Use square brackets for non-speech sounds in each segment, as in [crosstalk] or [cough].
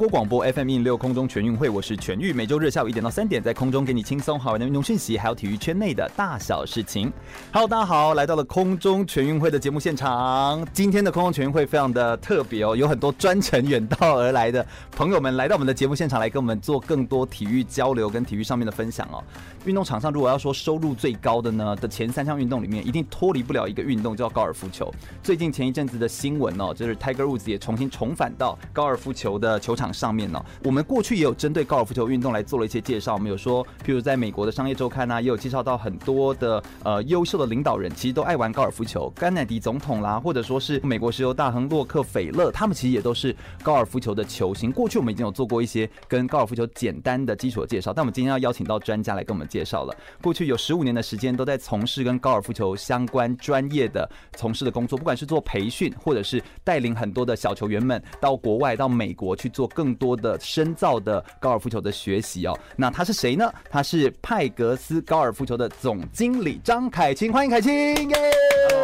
国广播 FM 一零六空中全运会，我是全玉，每周日下午一点到三点，在空中给你轻松好玩的运动讯息，还有体育圈内的大小事情。Hello，大家好，来到了空中全运会的节目现场。今天的空中全运会非常的特别哦，有很多专程远道而来的朋友们来到我们的节目现场，来跟我们做更多体育交流跟体育上面的分享哦。运动场上如果要说收入最高的呢的前三项运动里面，一定脱离不了一个运动，叫高尔夫球。最近前一阵子的新闻哦，就是 Tiger Woods 也重新重返到高尔夫球的球场。上面呢，我们过去也有针对高尔夫球运动来做了一些介绍。我们有说，譬如在美国的商业周刊啊，也有介绍到很多的呃优秀的领导人，其实都爱玩高尔夫球。甘乃迪总统啦，或者说是美国石油大亨洛克菲勒，他们其实也都是高尔夫球的球星。过去我们已经有做过一些跟高尔夫球简单的基础的介绍，但我们今天要邀请到专家来跟我们介绍了。过去有十五年的时间都在从事跟高尔夫球相关专业的从事的工作，不管是做培训，或者是带领很多的小球员们到国外到美国去做。更多的深造的高尔夫球的学习哦，那他是谁呢？他是派格斯高尔夫球的总经理张凯清，欢迎凯清，耶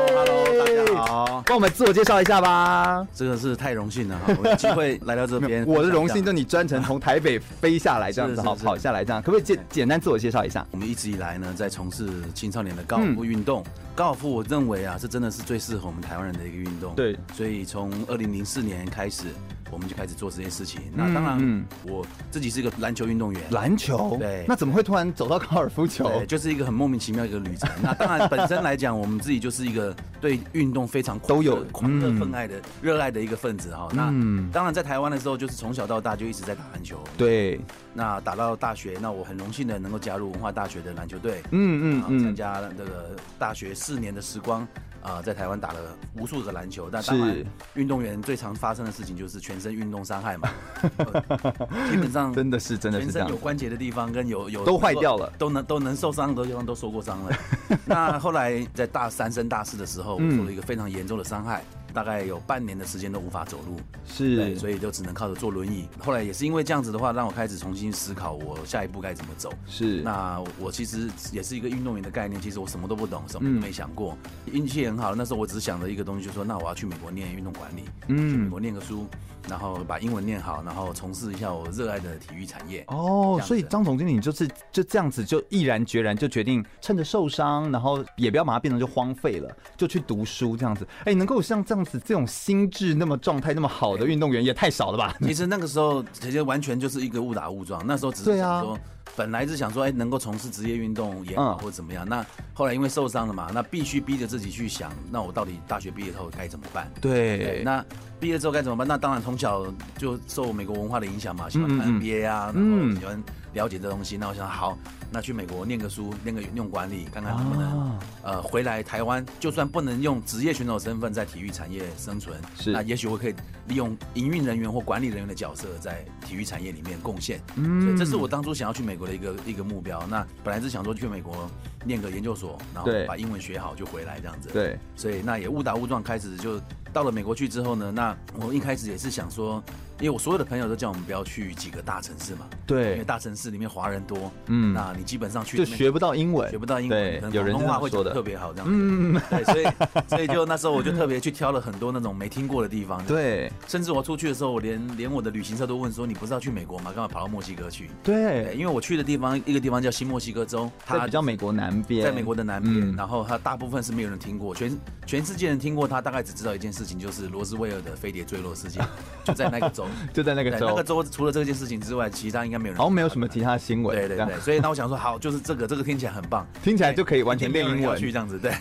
！Hello，大家好，帮我们自我介绍一下吧。这个是太荣幸了哈，我有机会来到这边，[laughs] 我的荣幸，就你专程从台北飞下来这样子，好跑下来这样，可不可以简简单自我介绍一下？我们一直以来呢，在从事青少年的高尔夫运动。嗯高尔夫，我认为啊，这真的是最适合我们台湾人的一个运动。对，所以从二零零四年开始，我们就开始做这件事情。那当然，我自己是一个篮球运动员。篮球？对。那怎么会突然走到高尔夫球？对，就是一个很莫名其妙的一个旅程。那当然，[laughs] 本身来讲，我们自己就是一个对运动非常都有狂热、分爱的、热爱的一个分子哈。那当然，在台湾的时候，就是从小到大就一直在打篮球。对。那打到大学，那我很荣幸的能够加入文化大学的篮球队。嗯嗯嗯。参加那个大学。四年的时光啊、呃，在台湾打了无数个篮球，但当然，运动员最常发生的事情就是全身运动伤害嘛、呃。基本上真的是真的是全身，有关节的地方跟有有都坏掉了，都能都能受伤的地方都受过伤了。[laughs] 那后来在大三升大四的时候，我受了一个非常严重的伤害。大概有半年的时间都无法走路，是，所以就只能靠着坐轮椅。后来也是因为这样子的话，让我开始重新思考我下一步该怎么走。是，那我其实也是一个运动员的概念，其实我什么都不懂，什么都没想过。运、嗯、气很好，那时候我只想着一个东西，就是说那我要去美国念运动管理，嗯，去美国念个书。然后把英文念好，然后从事一下我热爱的体育产业。哦，所以张总经理就是就这样子，就毅然决然就决定趁着受伤，然后也不要把它变成就荒废了，就去读书这样子。哎，能够像这样子这种心智那么状态那么好的运动员也太少了吧？其实那个时候其实完全就是一个误打误撞，那时候只是想说。本来是想说，哎，能够从事职业运动也好，或者怎么样。嗯、那后来因为受伤了嘛，那必须逼着自己去想，那我到底大学毕业后该怎么办？对，对，那毕业之后该怎么办？那当然从小就受美国文化的影响嘛，喜欢看 NBA 啊，嗯、然后喜欢了解这东西。那我想好。那去美国念个书，念个运动管理，看看能不能、啊、呃回来台湾。就算不能用职业选手身份在体育产业生存，是那也许我可以利用营运人员或管理人员的角色在体育产业里面贡献。嗯，所以这是我当初想要去美国的一个一个目标。那本来是想说去美国念个研究所，然后把英文学好就回来这样子。对，所以那也误打误撞开始就到了美国去之后呢，那我一开始也是想说。因为我所有的朋友都叫我们不要去几个大城市嘛，对，因为大城市里面华人多，嗯，那你基本上去就学不到英文，学不到英文，可能广东话会说的。特别好，这样子，嗯，对，所以 [laughs] 所以就那时候我就特别去挑了很多那种没听过的地方，对，甚至我出去的时候，我连连我的旅行社都问说，你不是要去美国吗？干嘛跑到墨西哥去？对，因为我去的地方一个地方叫新墨西哥州，它比较美国南边，在美国的南边，然后他大部分是没有人听过，全全世界人听过他，大概只知道一件事情，就是罗斯威尔的飞碟坠落事件，[laughs] 就在那个州，就在那个州。那个州除了这件事情之外，其他应该没有人。好像没有什么其他新闻。对对对，所以那我想说，好，就是这个，这个听起来很棒，听起来就可以完全练英文去这样子。对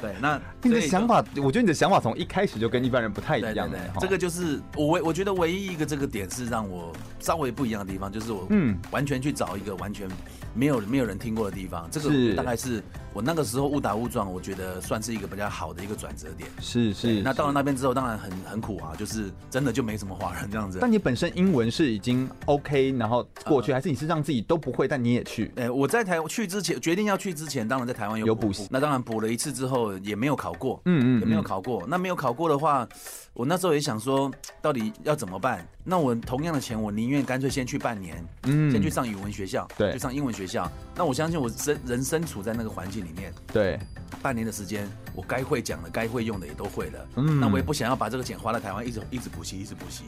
对，那 [laughs] 你的想法，我觉得你的想法从一开始就跟一般人不太一样。对，这个就是我唯我觉得唯一一个这个点是让我稍微不一样的地方，就是我嗯完全去找一个完全没有没有人听过的地方。这个大概是。我那个时候误打误撞，我觉得算是一个比较好的一个转折点。是是。那到了那边之后，当然很很苦啊，就是真的就没什么华人这样子。但你本身英文是已经 OK，然后过去，还是你是让自己都不会，但你也去？哎，我在台去之前决定要去之前，当然在台湾有补习。那当然补了一次之后也没有考过，嗯嗯，也没有考过。那没有考过的话，我那时候也想说，到底要怎么办？那我同样的钱，我宁愿干脆先去半年，嗯，先去上语文学校，对，去上英文学校。那我相信我身人身处在那个环境里面，对，半年的时间，我该会讲的、该会用的也都会了。嗯，那我也不想要把这个钱花在台湾，一直一直补习，一直补习，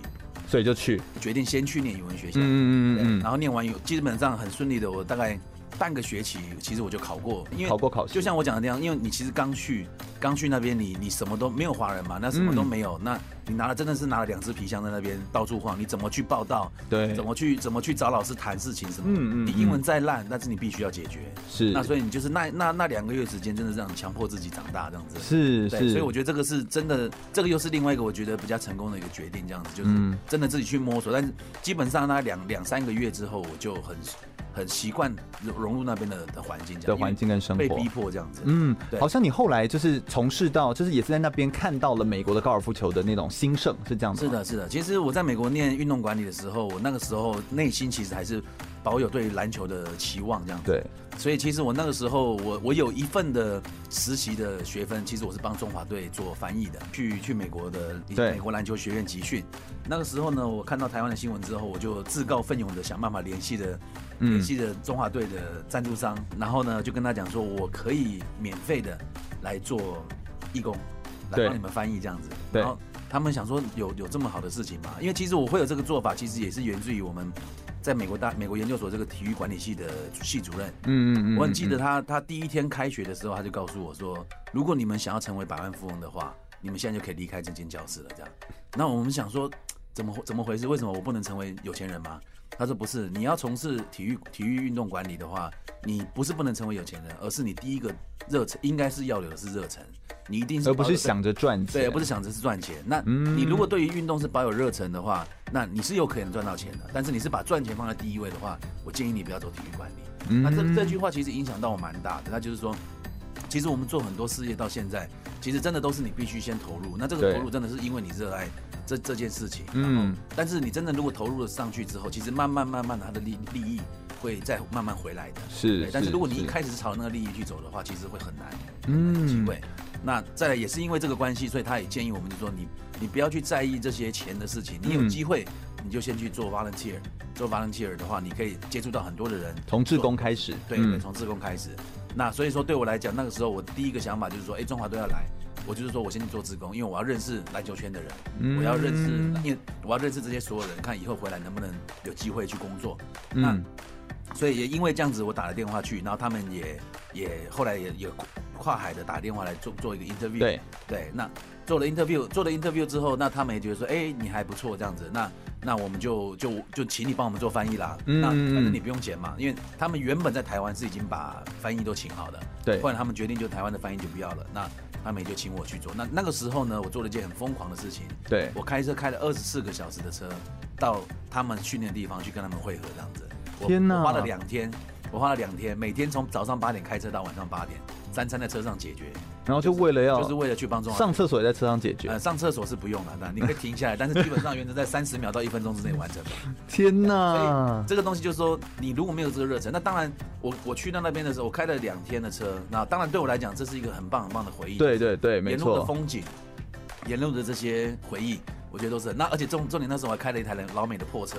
所以就去。决定先去念语文学校。嗯嗯嗯，然后念完语，基本上很顺利的，我大概。半个学期，其实我就考过，因为考过考试，就像我讲的那样，因为你其实刚去，刚去那边，你你什么都没有华人嘛，那什么都没有，嗯、那你拿了真的是拿了两只皮箱在那边到处晃，你怎么去报道？对，怎么去怎么去找老师谈事情什么？嗯嗯，你英文再烂，但是你必须要解决。是，那所以你就是那那那两个月时间，真的让你强迫自己长大这样子。是是，所以我觉得这个是真的，这个又是另外一个我觉得比较成功的一个决定，这样子就是真的自己去摸索，但是基本上那两两三个月之后，我就很。很习惯融入那边的的环境，的环境跟生活，被逼迫这样子。嗯，对好像你后来就是从事到，就是也是在那边看到了美国的高尔夫球的那种兴盛，是这样子。是的，是的。其实我在美国念运动管理的时候，我那个时候内心其实还是保有对篮球的期望这样子。对。所以其实我那个时候，我我有一份的实习的学分，其实我是帮中华队做翻译的，去去美国的美国篮球学院集训。那个时候呢，我看到台湾的新闻之后，我就自告奋勇的想办法联系的。联系的中华队的赞助商，然后呢，就跟他讲说，我可以免费的来做义工，来帮你们翻译这样子。然后他们想说，有有这么好的事情吗？因为其实我会有这个做法，其实也是源自于我们在美国大美国研究所这个体育管理系的系主任。嗯嗯嗯。我很记得他，他第一天开学的时候，他就告诉我说，如果你们想要成为百万富翁的话，你们现在就可以离开这间教室了。这样。那我们想说，怎么怎么回事？为什么我不能成为有钱人吗？他说不是，你要从事体育体育运动管理的话，你不是不能成为有钱人，而是你第一个热忱应该是要有的是热忱，你一定是而不是想着赚钱，对，而不是想着是赚钱。那你如果对于运动是保有热忱的话，那你是有可能赚到钱的。但是你是把赚钱放在第一位的话，我建议你不要走体育管理。那这这句话其实影响到我蛮大的。那就是说，其实我们做很多事业到现在，其实真的都是你必须先投入。那这个投入真的是因为你热爱。这这件事情，嗯，但是你真的如果投入了上去之后，其实慢慢慢慢的，它的利利益会再慢慢回来的，是。但是如果你一开始是朝那个利益去走的话，其实会很难，嗯，机会。那再来也是因为这个关系，所以他也建议我们就说，你你不要去在意这些钱的事情，你有机会你就先去做 volunteer，做 volunteer 的话，你可以接触到很多的人，从自工开始，对对，从自工开始。那所以说对我来讲，那个时候我第一个想法就是说，哎，中华队要来。我就是说，我先去做志工，因为我要认识篮球圈的人，嗯、我要认识，因为我要认识这些所有人，看以后回来能不能有机会去工作。嗯、那所以也因为这样子，我打了电话去，然后他们也也后来也也跨海的打电话来做做一个 interview。对对，那做了 interview，做了 interview 之后，那他们也觉得说，哎、欸，你还不错这样子，那那我们就就就请你帮我们做翻译啦。嗯、那反正你不用钱嘛，因为他们原本在台湾是已经把翻译都请好了。对，后来他们决定就台湾的翻译就不要了。那他们也就请我去做。那那个时候呢，我做了一件很疯狂的事情。对，我开车开了二十四个小时的车，到他们训练的地方去跟他们会合，这样子。天哪！我花了两天，我花了两天，每天从早上八点开车到晚上八点，三餐在车上解决。然后就为了要，就是为了去帮助上厕所也在车上解决。呃，上厕所是不用了，那你可以停下来，但是基本上原则在三十秒到一分钟之内完成。[laughs] 天哪！这个东西就是说，你如果没有这个热忱，那当然我我去到那边的时候，我开了两天的车，那当然对我来讲，这是一个很棒很棒的回忆。对对对，没错。沿路的风景，沿路的这些回忆。我觉得都是那，而且重重点那时候我还开了一台老美的破车，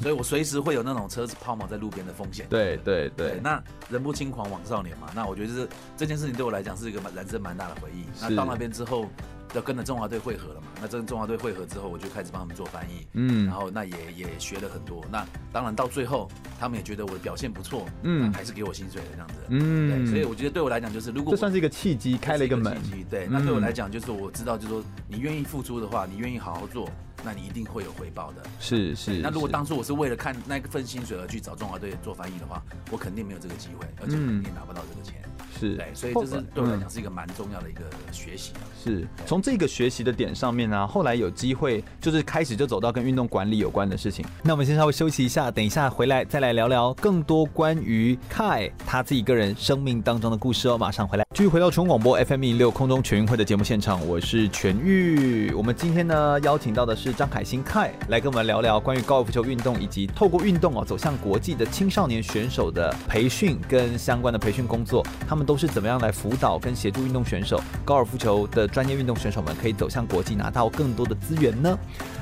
所以我随时会有那种车子抛锚在路边的风险。对对对，对，那人不轻狂枉少年嘛，那我觉得是这件事情对我来讲是一个蛮人生蛮大的回忆。那到那边之后。要跟着中华队汇合了嘛？那跟中华队汇合之后，我就开始帮他们做翻译，嗯，然后那也也学了很多。那当然到最后，他们也觉得我的表现不错，嗯，还是给我薪水的这样子，嗯，对。所以我觉得对我来讲，就是如果这算是一个契机，开了一个门，契机，对。那对我来讲，就是我知道，就是说你愿意付出的话，你愿意好好做，那你一定会有回报的。是是。那如果当初我是为了看那份薪水而去找中华队做翻译的话，我肯定没有这个机会，而且肯定拿不到这个钱。是，对，所以这是对我来讲是一个蛮重要的一个学习。是从这个学习的点上面呢、啊，后来有机会就是开始就走到跟运动管理有关的事情。那我们先稍微休息一下，等一下回来再来聊聊更多关于 Kai 他自己个人生命当中的故事哦。马上回来，继续回到全广播 FM 一六空中全运会的节目现场，我是全玉。我们今天呢邀请到的是张凯欣 Kai 来跟我们聊聊关于高尔夫球运动以及透过运动哦走向国际的青少年选手的培训跟相关的培训工作，他们都是怎么样来辅导跟协助运动选手高尔夫球的。专业运动选手们可以走向国际，拿到更多的资源呢。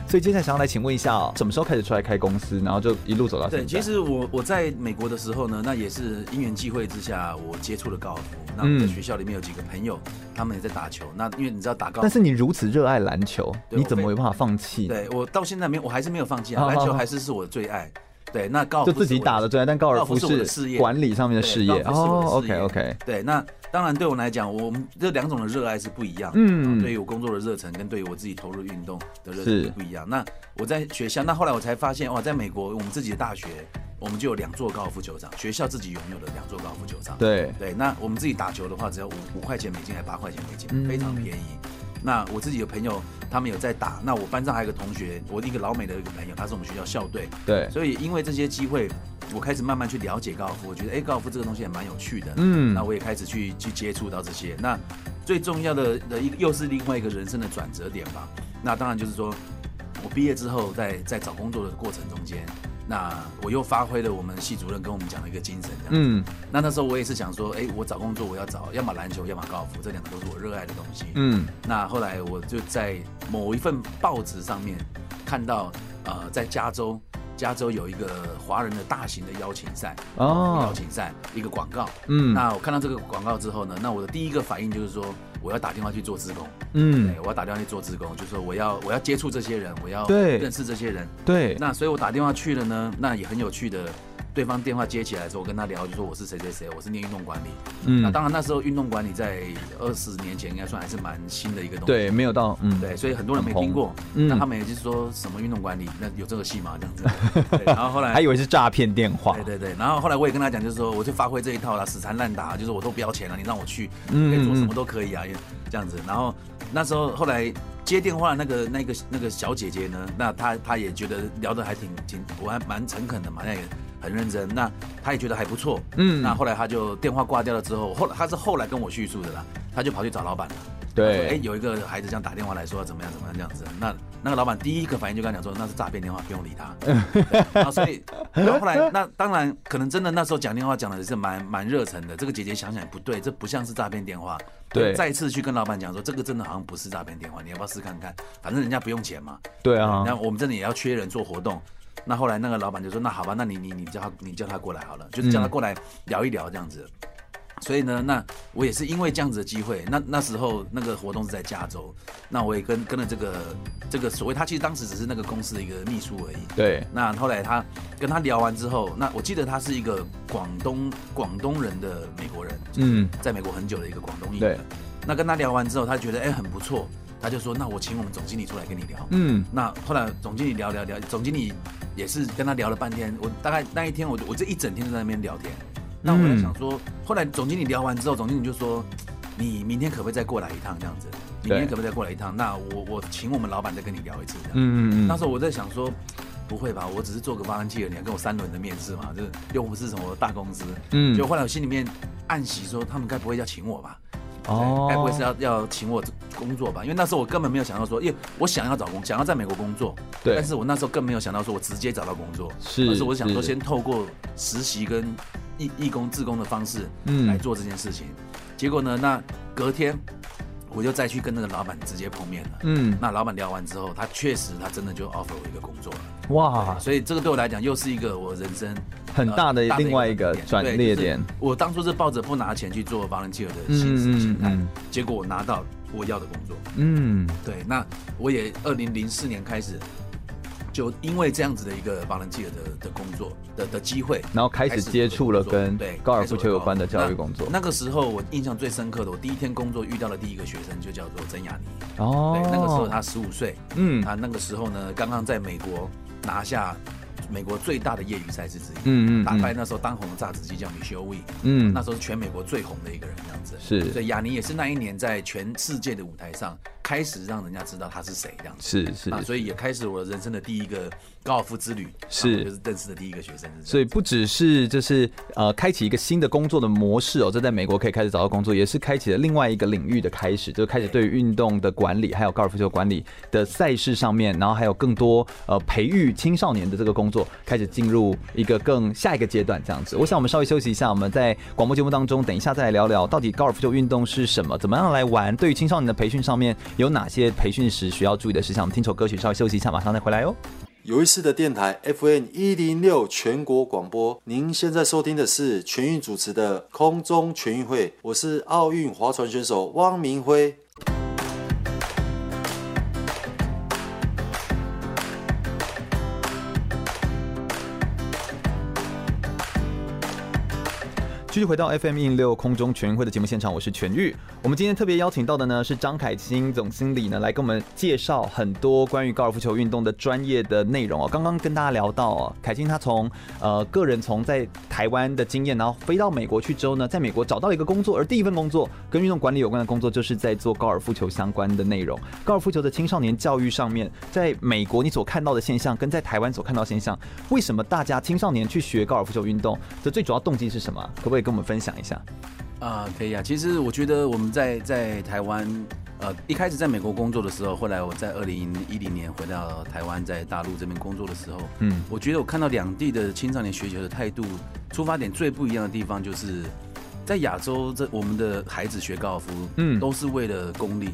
所以接下来想要来请问一下哦，什么时候开始出来开公司，然后就一路走到现在？对，其实我我在美国的时候呢，那也是因缘际会之下，我接触了高尔夫。那我在学校里面有几个朋友，他们也在打球。那因为你知道打高，但是你如此热爱篮球，你怎么有办法放弃？对我到现在没有，我还是没有放弃啊，篮球还是是我的最爱。对，那高尔夫就自己打的最爱，但高尔夫是事业，管理上面的事业哦。OK OK，对，那。当然，对我来讲，我们这两种的热爱是不一样。嗯，对于我工作的热忱，跟对于我自己投入运动的热忱是不一样。那我在学校，那后来我才发现，哇，在美国，我们自己的大学，我们就有两座高尔夫球场，学校自己拥有的两座高尔夫球场。对对，那我们自己打球的话，只要五五块钱美金，还八块钱美金，非常便宜。那我自己有朋友，他们有在打。那我班上还有个同学，我一个老美的一个朋友，他是我们学校校队。对，所以因为这些机会。我开始慢慢去了解高尔夫，我觉得哎、欸，高尔夫这个东西也蛮有趣的。嗯，那我也开始去去接触到这些。那最重要的的一个又是另外一个人生的转折点吧。那当然就是说，我毕业之后在在找工作的过程中间，那我又发挥了我们系主任跟我们讲的一个精神。嗯，那那时候我也是想说，哎、欸，我找工作我要找要么篮球，要么高尔夫，这两个都是我热爱的东西。嗯，那后来我就在某一份报纸上面看到，呃，在加州。加州有一个华人的大型的邀请赛哦，邀请赛一个广告，嗯，那我看到这个广告之后呢，那我的第一个反应就是说，我要打电话去做志工，嗯，对，我要打电话去做志工，就是说我要我要接触这些人，我要认识这些人，对，那所以我打电话去了呢，那也很有趣的。对方电话接起来的时候，我跟他聊，就说我是谁谁谁，我是念运动管理。嗯，那当然那时候运动管理在二十年前应该算还是蛮新的一个东西。对，没有到，嗯，对，所以很多人没听过。嗯，那他们也就是说什么运动管理，那有这个戏吗？这样子。[laughs] 然后后来还以为是诈骗电话。对对对，然后后来我也跟他讲，就是说我就发挥这一套啦，死缠烂打，就是我都不要钱了，你让我去，可以做什么都可以啊，这样子。然后那时候后来接电话那个那个那个小姐姐呢，那她她也觉得聊得还挺挺，我还蛮诚恳的嘛，那个。很认真，那他也觉得还不错，嗯，那后来他就电话挂掉了之后，后来他是后来跟我叙述的啦，他就跑去找老板了，对，哎，有一个孩子这样打电话来说怎么样怎么样这样子，那那个老板第一个反应就跟他讲说那是诈骗电话，不用理他，[laughs] 然后所以然后后来那当然可能真的那时候讲电话讲的是蛮蛮热忱的，这个姐姐想想也不对，这不像是诈骗电话，对，再次去跟老板讲说这个真的好像不是诈骗电话，你要不要试看看？反正人家不用钱嘛，对啊，那我们这里也要缺人做活动。那后来那个老板就说：“那好吧，那你你你叫他你叫他过来好了，就是叫他过来聊一聊这样子。嗯”所以呢，那我也是因为这样子的机会，那那时候那个活动是在加州，那我也跟跟了这个这个所谓他其实当时只是那个公司的一个秘书而已。对。那后来他跟他聊完之后，那我记得他是一个广东广东人的美国人，嗯，在美国很久的一个广东裔。对。那跟他聊完之后，他觉得哎、欸、很不错，他就说：“那我请我们总经理出来跟你聊。”嗯。那后来总经理聊聊聊，总经理。也是跟他聊了半天，我大概那一天我我这一整天都在那边聊天。那我在想说，后来总经理聊完之后，总经理就说：“你明天可不可以再过来一趟这样子？明天可不可以再过来一趟？那我我请我们老板再跟你聊一次。”嗯嗯嗯。那时候我在想说，不会吧？我只是做个 volunteer，你还跟我三轮的面试嘛？就是又不是什么大公司。嗯。就后来我心里面暗喜说，他们该不会要请我吧？哦，该不会是要要请我工作吧？因为那时候我根本没有想到说，因为我想要找工，想要在美国工作，对。但是我那时候更没有想到说我直接找到工作，是。而是我想说先透过实习跟义义工、志工的方式，嗯，来做这件事情。结果呢，那隔天。我就再去跟那个老板直接碰面了。嗯，那老板聊完之后，他确实他真的就 offer 我一个工作了。哇，所以这个对我来讲又是一个我人生很大的另外一个转捩点。点我当初是抱着不拿钱去做 volunteer 的心思心态，结果我拿到我要的工作。嗯，对，那我也二零零四年开始。就因为这样子的一个 volunteer 的的工作的的机会，然后开始接触了跟对高尔夫球有关的教育工作。那个时候我印象最深刻的，我第一天工作遇到的第一个学生就叫做曾雅妮。哦，对，那个时候他十五岁，嗯，他那个时候呢刚刚在美国拿下美国最大的业余赛事之一。嗯嗯，打败那时候当红的炸子鸡叫 Michelle Wie，嗯，那时候是全美国最红的一个人，这样子。是，所以雅尼也是那一年在全世界的舞台上开始让人家知道他是谁，这样子。是是，那所以也开始我人生的第一个高尔夫之旅，是就是认识的第一个学生。所以不只是就是呃开启一个新的工作的模式哦，这在美国可以开始找到工作，也是开启了另外一个领域的开始，就是开始对于运动的管理还有高尔夫球管理的赛事上面，然后还有更多呃培育青少年的这个工作开始进入一个更下一个阶段这样子。我想我们稍微休息一下，我们在广播节目当中等一下再来聊聊到底高尔夫球运动是什么，怎么样来玩，对于青少年的培训上面有哪些培训时需要注意的事项。我们听首歌曲，稍微休息一下，马上再回来哦。有意思的电台，FN 一零六全国广播，您现在收听的是全运主持的空中全运会，我是奥运划船选手汪明辉。继续回到 FM 一零六空中全运会的节目现场，我是全玉。我们今天特别邀请到的呢是张凯清总经理呢，来跟我们介绍很多关于高尔夫球运动的专业的内容哦。刚刚跟大家聊到哦，凯清他从呃个人从在台湾的经验，然后飞到美国去之后呢，在美国找到一个工作，而第一份工作跟运动管理有关的工作，就是在做高尔夫球相关的内容。高尔夫球的青少年教育上面，在美国你所看到的现象，跟在台湾所看到现象，为什么大家青少年去学高尔夫球运动的最主要动机是什么？可不可以跟我们分享一下？啊，可以啊。其实我觉得我们在在台湾，呃，一开始在美国工作的时候，后来我在二零一零年回到台湾，在大陆这边工作的时候，嗯，我觉得我看到两地的青少年学球的态度，出发点最不一样的地方，就是在亚洲，这我们的孩子学高尔夫，嗯，都是为了功利。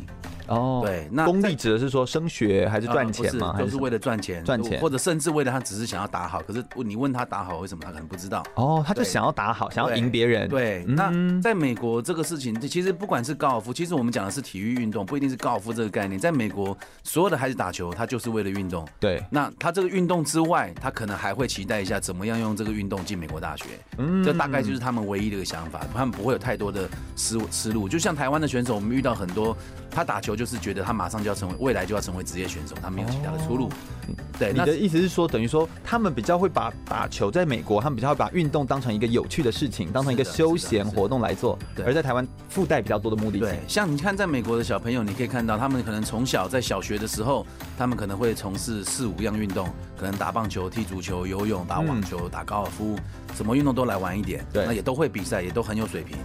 哦，对，那功利指的是说升学还是赚钱吗？都是为了赚钱，赚钱，或者甚至为了他只是想要打好。可是你问他打好为什么，他可能不知道。哦，他就想要打好，想要赢别人。对，那在美国这个事情，其实不管是高尔夫，其实我们讲的是体育运动，不一定是高尔夫这个概念。在美国，所有的孩子打球，他就是为了运动。对，那他这个运动之外，他可能还会期待一下怎么样用这个运动进美国大学。嗯，这大概就是他们唯一的一个想法，他们不会有太多的思思路。就像台湾的选手，我们遇到很多，他打球就是觉得他马上就要成为未来就要成为职业选手，他没有其他的出路。哦、对，你的意思是说，等于说他们比较会把打球在美国，他们比较会把运动当成一个有趣的事情，当成一个休闲活动来做。对，而在台湾附带比较多的目的性。对，像你看，在美国的小朋友，你可以看到他们可能从小在小学的时候，他们可能会从事四五样运动，可能打棒球、踢足球、游泳、打网球、嗯、打高尔夫，什么运动都来玩一点。对，那也都会比赛，也都很有水平。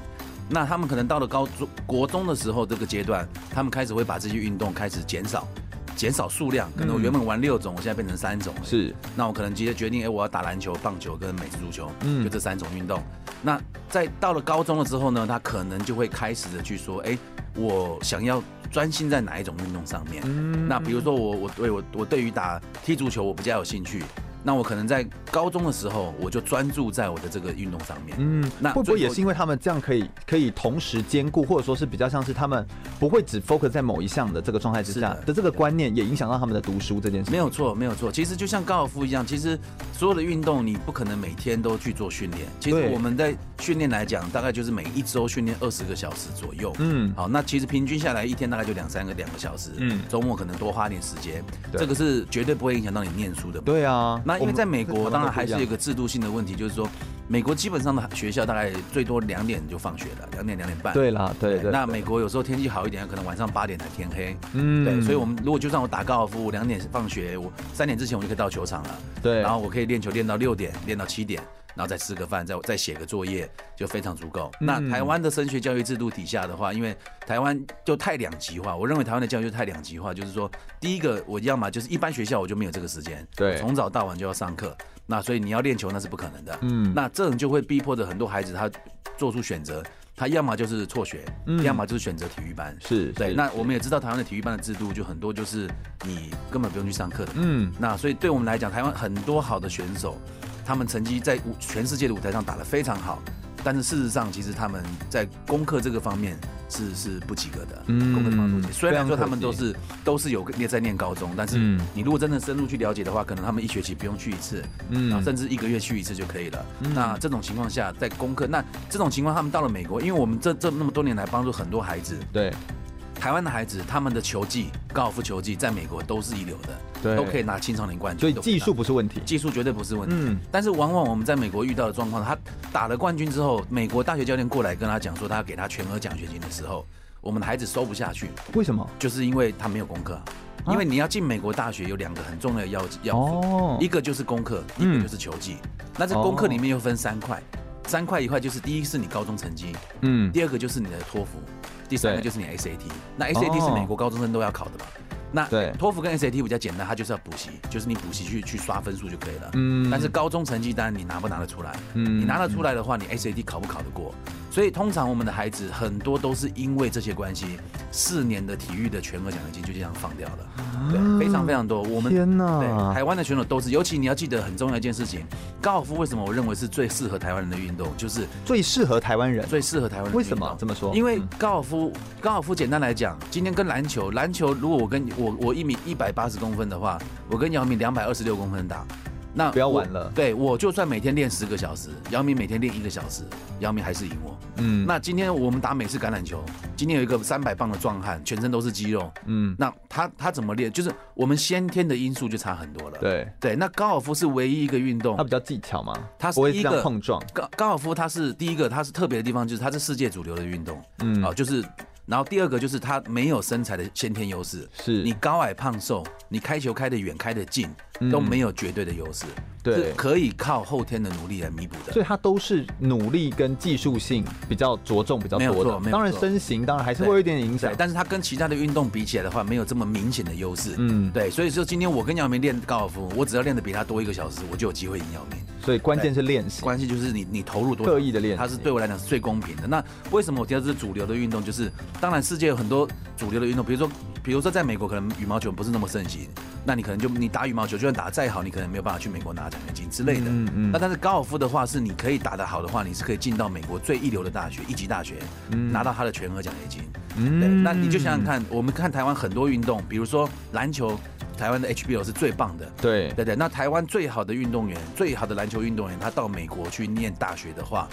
那他们可能到了高中、国中的时候，这个阶段，他们开始会把这些运动开始减少，减少数量。可能我原本玩六种，我现在变成三种。是。那我可能直接决定，哎，我要打篮球、棒球跟美式足球，嗯，就这三种运动。那在到了高中了之后呢，他可能就会开始的去说，哎，我想要专心在哪一种运动上面。嗯。那比如说我我对我我对于打踢足球我比较有兴趣。那我可能在高中的时候，我就专注在我的这个运动上面。嗯，那会不会也是因为他们这样可以可以同时兼顾，或者说是比较像是他们不会只 focus 在某一项的这个状态之下的，的这个观念，也影响到他们的读书这件事？没有错，没有错。其实就像高尔夫一样，其实所有的运动你不可能每天都去做训练。其实我们在训练来讲，大概就是每一周训练二十个小时左右。嗯，好，那其实平均下来一天大概就两三个两个小时。嗯，周末可能多花点时间，这个是绝对不会影响到你念书的。对啊，那。因为在美国，当然还是有一个制度性的问题，就是说，美国基本上的学校大概最多两点就放学了，两点两点半。对啦，对对。那美国有时候天气好一点，可能晚上八点才天黑。嗯，对。所以，我们如果就算我打高尔夫，我两点放学，我三点之前我就可以到球场了。对。然后我可以练球练到六点，练到七点，然后再吃个饭，再再写个作业，就非常足够。那台湾的升学教育制度底下的话，因为台湾就太两极化，我认为台湾的教育就太两极化，就是说，第一个我要么就是一般学校我就没有这个时间，对，从早到晚就要上课。那所以你要练球那是不可能的，嗯，那这种就会逼迫着很多孩子他做出选择，他要么就是辍学，嗯，要么就是选择体育班，是对。那我们也知道台湾的体育班的制度就很多就是你根本不用去上课的，嗯，那所以对我们来讲，台湾很多好的选手，他们成绩在全世界的舞台上打得非常好。但是事实上，其实他们在功课这个方面是是不及格的。嗯，功课方面，虽然说他们都是都是有念在念高中，但是你如果真的深入去了解的话，可能他们一学期不用去一次，嗯，然后甚至一个月去一次就可以了。嗯、那这种情况下，在功课，那这种情况他们到了美国，因为我们这这那么多年来帮助很多孩子，对。台湾的孩子他们的球技，高尔夫球技在美国都是一流的，对，都可以拿青少年冠军，所以技术不是问题，技术绝对不是问题。嗯，但是往往我们在美国遇到的状况，他打了冠军之后，美国大学教练过来跟他讲说，他要给他全额奖学金的时候，我们的孩子收不下去。为什么？就是因为他没有功课。因为你要进美国大学，有两个很重要的要要素，一个就是功课，一个就是球技。那这功课里面又分三块，三块一块就是第一是你高中成绩，嗯，第二个就是你的托福，第三个就是你 SAT。那 SAT 是美国高中生都要考的嘛？那对，托福跟 SAT 比较简单，它就是要补习，就是你补习去去刷分数就可以了。嗯，但是高中成绩单你拿不拿得出来？嗯，你拿得出来的话，你 SAT 考不考得过？所以通常我们的孩子很多都是因为这些关系，四年的体育的全额奖学金就这样放掉了，对，非常非常多。我们天哪，对，台湾的选手都是，尤其你要记得很重要一件事情，高尔夫为什么我认为是最适合台湾人的运动，就是最适合台湾人，最适合台湾人。为什么这么说？因为高尔夫，高尔夫简单来讲，今天跟篮球，篮球如果我跟我我一米一百八十公分的话，我跟姚明两百二十六公分打。那不要玩了。对，我就算每天练十个小时，姚明每天练一个小时，姚明还是赢我。嗯，那今天我们打美式橄榄球，今天有一个三百磅的壮汉，全身都是肌肉。嗯，那他他怎么练？就是我们先天的因素就差很多了。对对，那高尔夫是唯一一个运动，它比较技巧嘛，它是一个碰撞。高高尔夫它是第一个，它是特别的地方，就是它是世界主流的运动。嗯，哦，就是。然后第二个就是他没有身材的先天优势，是你高矮胖瘦，你开球开得远开得近都没有绝对的优势，对，是可以靠后天的努力来弥补的。所以它都是努力跟技术性比较着重比较多的，当然身形当然还是会有一点影响，但是它跟其他的运动比起来的话，没有这么明显的优势。嗯，对，所以说今天我跟姚明练高尔夫，我只要练的比他多一个小时，我就有机会赢姚明。所以关键是练习，关键就是你你投入多刻意的练习，它是对我来讲是最公平的。那为什么我提到这是主流的运动？就是当然世界有很多主流的运动，比如说比如说在美国可能羽毛球不是那么盛行，那你可能就你打羽毛球就算打得再好，你可能没有办法去美国拿奖学金之类的。嗯嗯。那但是高尔夫的话是你可以打得好的话，你是可以进到美国最一流的大学一级大学，拿到他的全额奖学金。嗯。对，那你就想想看，我们看台湾很多运动，比如说篮球。台湾的 HBO 是最棒的，对对对。那台湾最好的运动员，最好的篮球运动员，他到美国去念大学的话，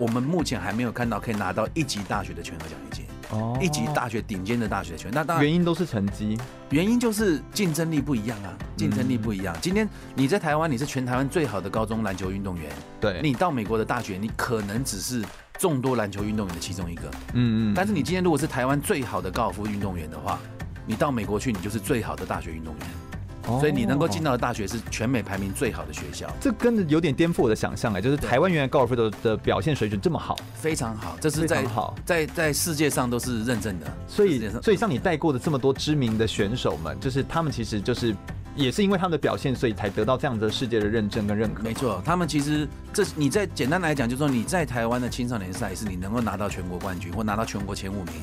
我们目前还没有看到可以拿到一级大学的全额奖学金。哦，一级大学顶尖的大学的全，那当然原因都是成绩，原因就是竞争力不一样啊，竞争力不一样。嗯、今天你在台湾，你是全台湾最好的高中篮球运动员，对，你到美国的大学，你可能只是众多篮球运动员的其中一个。嗯嗯。但是你今天如果是台湾最好的高尔夫运动员的话，你到美国去，你就是最好的大学运动员，哦、所以你能够进到的大学是全美排名最好的学校。这跟着有点颠覆我的想象哎，就是台湾原来高尔夫的的表现水准这么好，非常好，这是在好在在世界上都是认证的。所以所以像你带过的这么多知名的选手们，就是他们其实就是也是因为他们的表现，所以才得到这样的世界的认证跟认可。没错，他们其实这你在简单来讲，就是说你在台湾的青少年赛事，你能够拿到全国冠军或拿到全国前五名。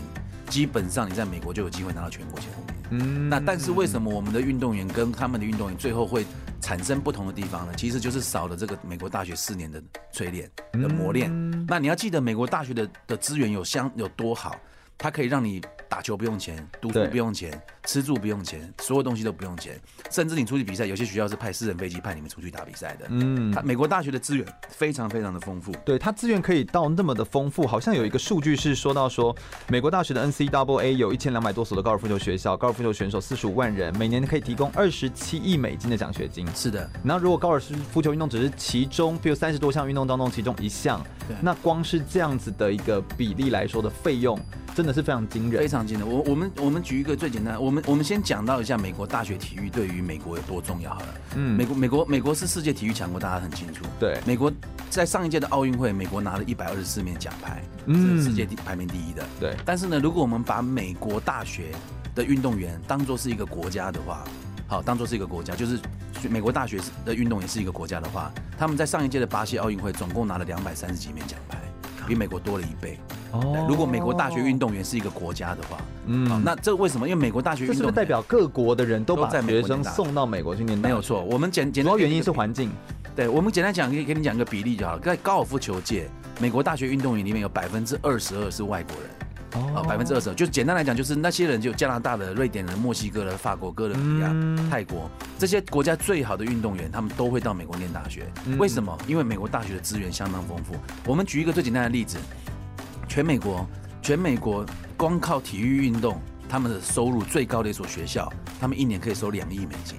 基本上你在美国就有机会拿到全国前五名。嗯，那但是为什么我们的运动员跟他们的运动员最后会产生不同的地方呢？其实就是少了这个美国大学四年的锤炼的磨练。那你要记得美国大学的的资源有相有多好。它可以让你打球不用钱，读书不用钱，对吃住不用钱，所有东西都不用钱，甚至你出去比赛，有些学校是派私人飞机派你们出去打比赛的。嗯，它美国大学的资源非常非常的丰富，对，它资源可以到那么的丰富，好像有一个数据是说到说，美国大学的 NCAA 有一千两百多所的高尔夫球学校，高尔夫球选手四十五万人，每年可以提供二十七亿美金的奖学金。是的，那如果高尔夫球运动只是其中，比如三十多项运动当中其中一项，对那光是这样子的一个比例来说的费用。真的是非常惊人，非常惊人。我我们我们举一个最简单，我们我们先讲到一下美国大学体育对于美国有多重要好了。嗯，美国美国美国是世界体育强国，大家很清楚。对，美国在上一届的奥运会，美国拿了一百二十四面奖牌，是世界第排名第一的。对，但是呢，如果我们把美国大学的运动员当做是一个国家的话，好，当做是一个国家，就是美国大学的运动员是一个国家的话，他们在上一届的巴西奥运会总共拿了两百三十几面奖牌，比美国多了一倍。哦，如果美国大学运动员是一个国家的话，嗯，那这为什么？因为美国大学运动员代表各国的人都把学生送到美国去念，没有错。我们简简单，主要原因是环境。对，我们简单讲，可以给你讲一个比例就好了。在高尔夫球界，美国大学运动员里面有百分之二十二是外国人，哦，百分之二十，就简单来讲，就是那些人就加拿大的、瑞典人、墨西哥的、法国、哥伦比亚、泰国这些国家最好的运动员，他们都会到美国念大学。为什么？因为美国大学的资源相当丰富。我们举一个最简单的例子。全美国，全美国光靠体育运动他们的收入最高的一所学校，他们一年可以收两亿美金。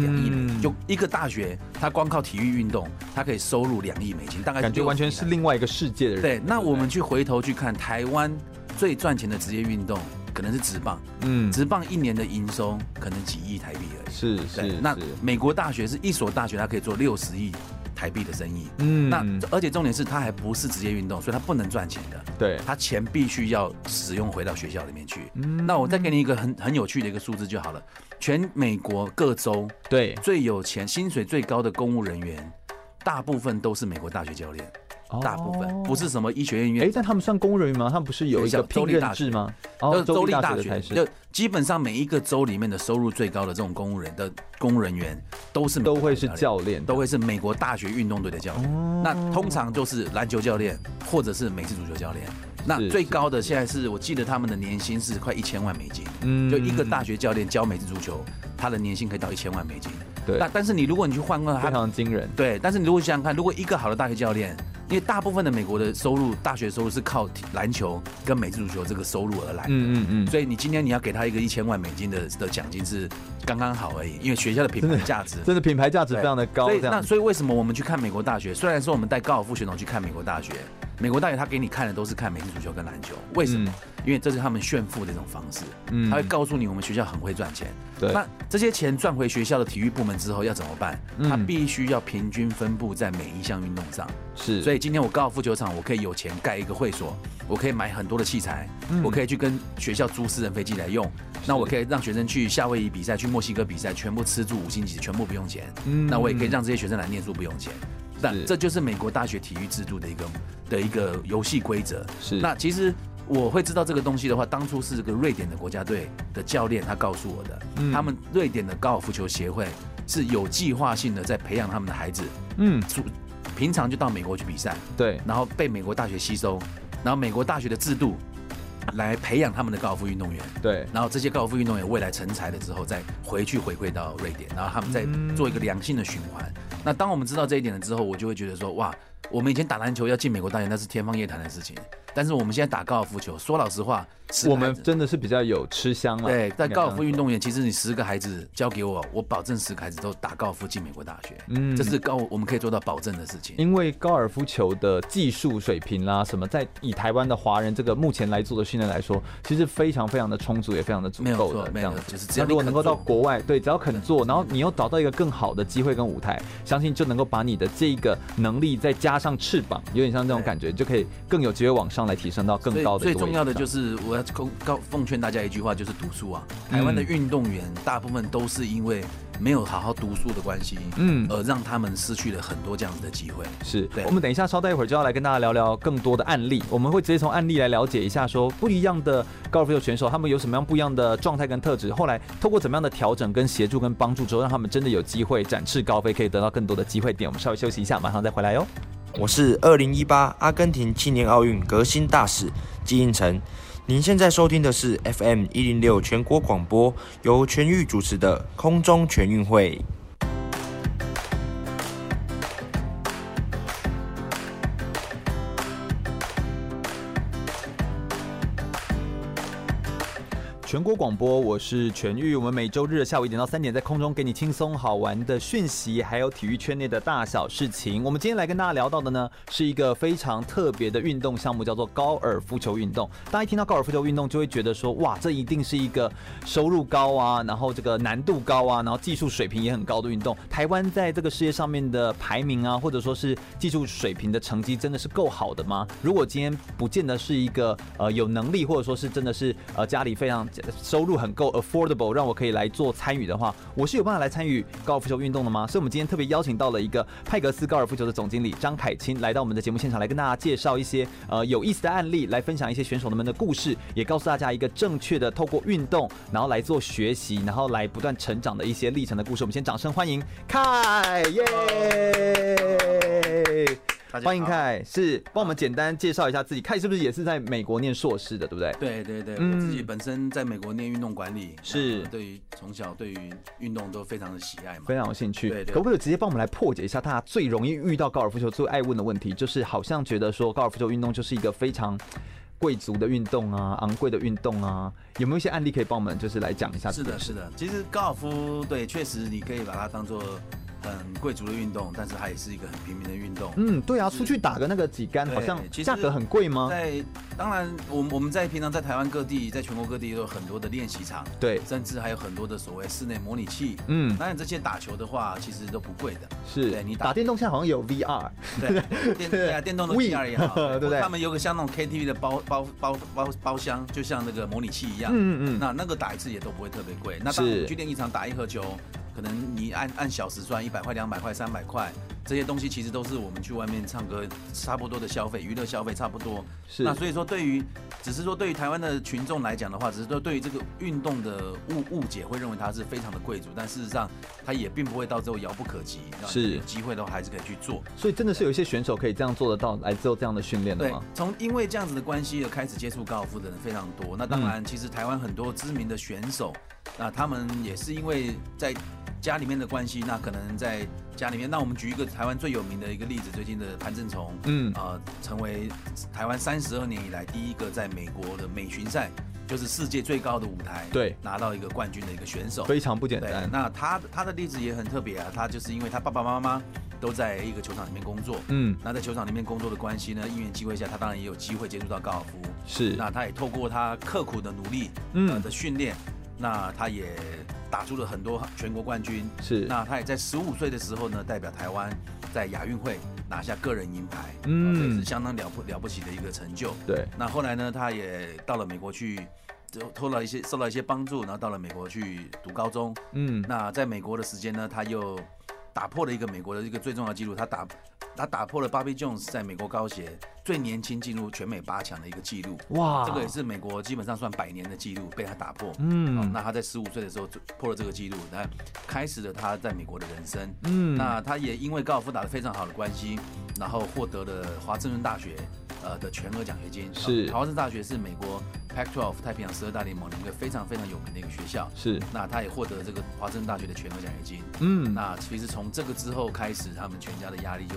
两亿美金，就一个大学，它光靠体育运动，它可以收入两亿美金，大概感觉完全是另外一个世界的人。对，那我们去回头去看台湾最赚钱的职业运动，可能是职棒。嗯，职棒一年的营收可能几亿台币而已。是是。那美国大学是一所大学，它可以做六十亿台币的生意。嗯，那而且重点是它还不是职业运动，所以它不能赚钱的。对，它钱必须要使用回到学校里面去。嗯，那我再给你一个很很有趣的一个数字就好了。全美国各州对最有钱、薪水最高的公务人员，大部分都是美国大学教练。大部分不是什么医学院院，哎，但他们算公务人员吗？他们不是有一个州立大学吗？哦，州立大学就基本上每一个州里面的收入最高的这种公务人的公务人员，都是都会是教练，都会是美国大学运动队的教练。那通常就是篮球教练或者是美式足球教练。那最高的现在是我记得他们的年薪是快一千万美金，嗯，就一个大学教练教美式足球，他的年薪可以到一千万美金。对，但但是你如果你去换个非常惊人，对，但是你如果想想看，如果一个好的大学教练，因为大部分的美国的收入，大学收入是靠篮球跟美式足球这个收入而来的，嗯嗯嗯，所以你今天你要给他一个一千万美金的的奖金是刚刚好而已，因为学校的品牌价值真的品牌价值非常的高，所以那所以为什么我们去看美国大学？虽然说我们带高尔夫选手去看美国大学。美国大学他给你看的都是看美式足球跟篮球，为什么？嗯、因为这是他们炫富的一种方式。嗯，他会告诉你我们学校很会赚钱。对，那这些钱赚回学校的体育部门之后要怎么办？嗯、他必须要平均分布在每一项运动上。是，所以今天我高尔夫球场，我可以有钱盖一个会所，我可以买很多的器材，嗯、我可以去跟学校租私人飞机来用。那我可以让学生去夏威夷比赛，去墨西哥比赛，全部吃住五星级，全部不用钱。嗯，那我也可以让这些学生来念书不用钱。但这就是美国大学体育制度的一个的一个游戏规则。是，那其实我会知道这个东西的话，当初是个瑞典的国家队的教练他告诉我的。嗯，他们瑞典的高尔夫球协会是有计划性的在培养他们的孩子。嗯，平常就到美国去比赛。对，然后被美国大学吸收，然后美国大学的制度来培养他们的高尔夫运动员。对，然后这些高尔夫运动员未来成才了之后，再回去回馈到瑞典，然后他们再做一个良性的循环。那当我们知道这一点了之后，我就会觉得说，哇，我们以前打篮球要进美国大学，那是天方夜谭的事情。但是我们现在打高尔夫球，说老实话，我们真的是比较有吃香了。对，在高尔夫运动员，其实你十个孩子交给我，我保证十个孩子都打高尔夫进美国大学。嗯，这是高我们可以做到保证的事情。因为高尔夫球的技术水平啦，什么，在以台湾的华人这个目前来做的训练来说，其实非常非常的充足，也非常的足够的。没有就是只要如果能够到国外，对，只要肯做，然后你又找到一个更好的机会跟舞台，相信就能够把你的这个能力再加上翅膀，有点像这种感觉，就可以更有机会往上来提升到更高的。最重要的就是，我要告奉劝大家一句话，就是读书啊。台湾的运动员大部分都是因为没有好好读书的关系，嗯，而让他们失去了很多这样子的机会。是，对。我们等一下稍待一会儿就要来跟大家聊聊更多的案例，我们会直接从案例来了解一下，说不一样的高尔夫球选手他们有什么样不一样的状态跟特质，后来透过怎么样的调整跟协助跟帮助之后，让他们真的有机会展翅高飞，可以得到更多的机会点。我们稍微休息一下，马上再回来哟。我是二零一八阿根廷青年奥运革新大使纪应成。您现在收听的是 FM 一零六全国广播，由全域主持的空中全运会。全国广播，我是全玉。我们每周日下午一点到三点，在空中给你轻松好玩的讯息，还有体育圈内的大小事情。我们今天来跟大家聊到的呢，是一个非常特别的运动项目，叫做高尔夫球运动。大家一听到高尔夫球运动，就会觉得说，哇，这一定是一个收入高啊，然后这个难度高啊，然后技术水平也很高的运动。台湾在这个世界上面的排名啊，或者说是技术水平的成绩，真的是够好的吗？如果今天不见得是一个呃有能力，或者说是真的是呃家里非常。收入很够，affordable，让我可以来做参与的话，我是有办法来参与高尔夫球运动的吗？所以，我们今天特别邀请到了一个派格斯高尔夫球的总经理张凯钦来到我们的节目现场，来跟大家介绍一些呃有意思的案例，来分享一些选手们的故事，也告诉大家一个正确的透过运动，然后来做学习，然后来不断成长的一些历程的故事。我们先掌声欢迎凯，耶！欢迎凯，是帮我们简单介绍一下自己。凯是不是也是在美国念硕士的，对不对？对对对，嗯、我自己本身在美国念运动管理，是对于从小对于运动都非常的喜爱嘛，非常有兴趣。对，对，对，可不可以直接帮我们来破解一下，大家最容易遇到高尔夫球最爱问的问题，就是好像觉得说高尔夫球运动就是一个非常贵族的运动啊，昂贵的运动啊，有没有一些案例可以帮我们就是来讲一下？是的，是的，其实高尔夫对，确实你可以把它当做。很贵族的运动，但是它也是一个很平民的运动。嗯，对啊，出去打个那个几杆，好像价格很贵吗？在当然，我我们在平常在台湾各地，在全国各地都有很多的练习场，对，甚至还有很多的所谓室内模拟器。嗯，当然这些打球的话，其实都不贵的。是，对，你打电动现在好像有 VR，对，电 [laughs] 对啊，电动的 VR 也好，[laughs] 对不对？他们有个像那种 KTV 的包包包包包厢，就像那个模拟器一样。嗯嗯，那那个打一次也都不会特别贵。那当然去练习场打一盒球。可能你按按小时算，一百块、两百块、三百块，这些东西其实都是我们去外面唱歌差不多的消费，娱乐消费差不多。是。那所以说，对于只是说对于台湾的群众来讲的话，只是说对于这个运动的误误解，会认为它是非常的贵族，但事实上它也并不会到最后遥不可及。是。有机会的话还是可以去做。所以真的是有一些选手可以这样做得到来做这样的训练的吗？对，从因为这样子的关系而开始接触高尔夫的人非常多。那当然，其实台湾很多知名的选手，那他们也是因为在。家里面的关系，那可能在家里面。那我们举一个台湾最有名的一个例子，最近的潘正从，嗯成为台湾三十二年以来第一个在美国的美巡赛，就是世界最高的舞台，对，拿到一个冠军的一个选手，非常不简单。那他他的例子也很特别啊，他就是因为他爸爸妈妈都在一个球场里面工作，嗯，那在球场里面工作的关系呢，因缘机会下，他当然也有机会接触到高尔夫，是。那他也透过他刻苦的努力，嗯、呃、的训练，那他也。打出了很多全国冠军，是。那他也在十五岁的时候呢，代表台湾在亚运会拿下个人银牌，嗯，这是相当了不了不起的一个成就。对。那后来呢，他也到了美国去，就偷了一些受到一些帮助，然后到了美国去读高中。嗯。那在美国的时间呢，他又打破了一个美国的一个最重要的纪录，他打。他打破了 Bobby Jones 在美国高协最年轻进入全美八强的一个记录，哇，这个也是美国基本上算百年的记录被他打破。嗯，那他在十五岁的时候破了这个记录，那开始了他在美国的人生。嗯，那他也因为高尔夫打得非常好的关系，然后获得了华盛顿大学呃的全额奖学金。是，华盛顿大学是美国 Pac-12 太平洋十二大联盟的一个非常非常有名的一个学校。是，那他也获得这个华盛顿大学的全额奖学金。嗯，那其实从这个之后开始，他们全家的压力就。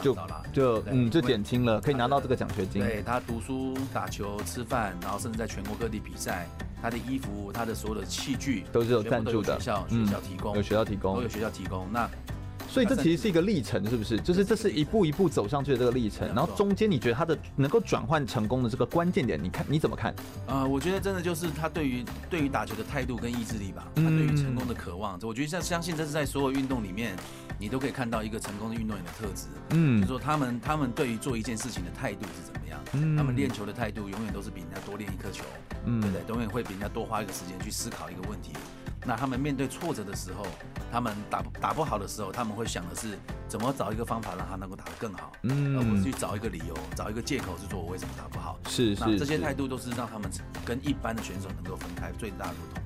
就就嗯，就减轻了，可以拿到这个奖学金。对，他读书、打球、吃饭，然后甚至在全国各地比赛，他的衣服、他的所有的器具都是有赞助的，学校学校提供，有学校提供，都有学校提供。那所以这其实是一个历程，是不是？就是这是一步一步走上去的这个历程。然后中间你觉得他的能够转换成功的这个关键点，你看你怎么看？呃，我觉得真的就是他对于对于打球的态度跟意志力吧，他对于成功的渴望。我觉得像相信这是在所有运动里面。你都可以看到一个成功的运动员的特质，嗯，就是说他们他们对于做一件事情的态度是怎么样，嗯，他们练球的态度永远都是比人家多练一颗球，嗯，对不对？永远会比人家多花一个时间去思考一个问题。那他们面对挫折的时候，他们打打不好的时候，他们会想的是怎么找一个方法让他能够打得更好，嗯，而不是去找一个理由、找一个借口，是说我为什么打不好。是是，那这些态度都是让他们跟一般的选手能够分开最大的不同。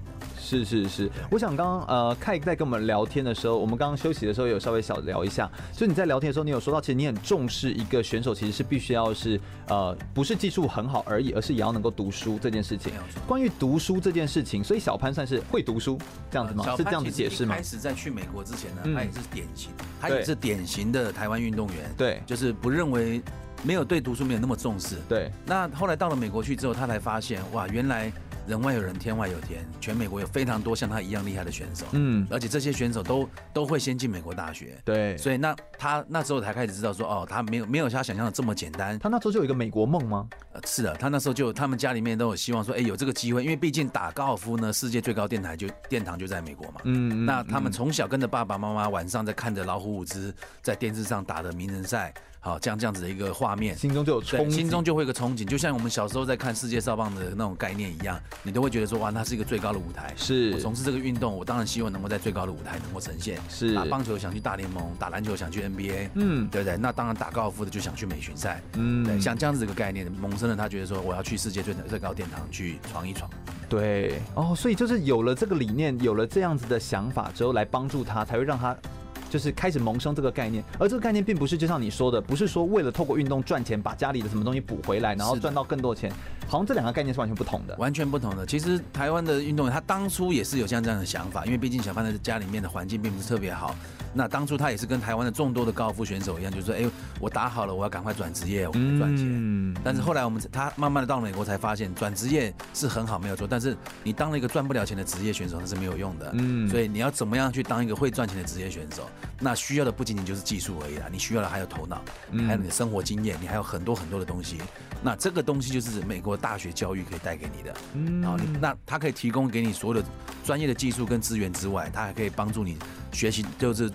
是是是，我想刚刚呃凯在跟我们聊天的时候，我们刚刚休息的时候有稍微小聊一下，所以你在聊天的时候，你有说到其实你很重视一个选手，其实是必须要是呃不是技术很好而已，而是也要能够读书这件事情。关于读书这件事情，所以小潘算是会读书这样子吗？是这样子解释吗？开始在去美国之前呢，他也是典型，他也是典型的台湾运动员，对，就是不认为没有对读书没有那么重视，对。那后来到了美国去之后，他才发现哇，原来。人外有人，天外有天。全美国有非常多像他一样厉害的选手，嗯，而且这些选手都都会先进美国大学，对，所以那他那时候才开始知道说，哦，他没有没有他想象的这么简单。他那时候就有一个美国梦吗？呃，是的，他那时候就他们家里面都有希望说，哎，有这个机会，因为毕竟打高尔夫呢，世界最高电台就殿堂就在美国嘛，嗯，那他们从小跟着爸爸妈妈晚上在看着老虎伍兹在电视上打的名人赛。好，这样这样子的一个画面，心中就有憧憬，心中就会有个憧憬，就像我们小时候在看世界少棒的那种概念一样，你都会觉得说，哇，那是一个最高的舞台。是，我从事这个运动，我当然希望能够在最高的舞台能够呈现。是，打棒球想去大联盟，打篮球想去 NBA，嗯，对不对？那当然打高尔夫的就想去美巡赛，嗯，对，像这样子一个概念，萌生了他觉得说，我要去世界最最高殿堂去闯一闯。对，哦，所以就是有了这个理念，有了这样子的想法之后，来帮助他，才会让他。就是开始萌生这个概念，而这个概念并不是就像你说的，不是说为了透过运动赚钱，把家里的什么东西补回来，然后赚到更多钱。好像这两个概念是完全不同的，完全不同的。其实台湾的运动员他当初也是有像这样的想法，因为毕竟小范的家里面的环境并不是特别好。那当初他也是跟台湾的众多的高尔夫选手一样，就是说，哎，我打好了，我要赶快转职业，我赚钱。嗯。但是后来我们他慢慢的到美国才发现，转职业是很好没有错，但是你当了一个赚不了钱的职业选手那是没有用的。嗯。所以你要怎么样去当一个会赚钱的职业选手？那需要的不仅仅就是技术而已啦，你需要的还有头脑，还有你的生活经验，你还有很多很多的东西。那这个东西就是美国大学教育可以带给你的。嗯。然后你那他可以提供给你所有的专业的技术跟资源之外，他还可以帮助你学习，就是。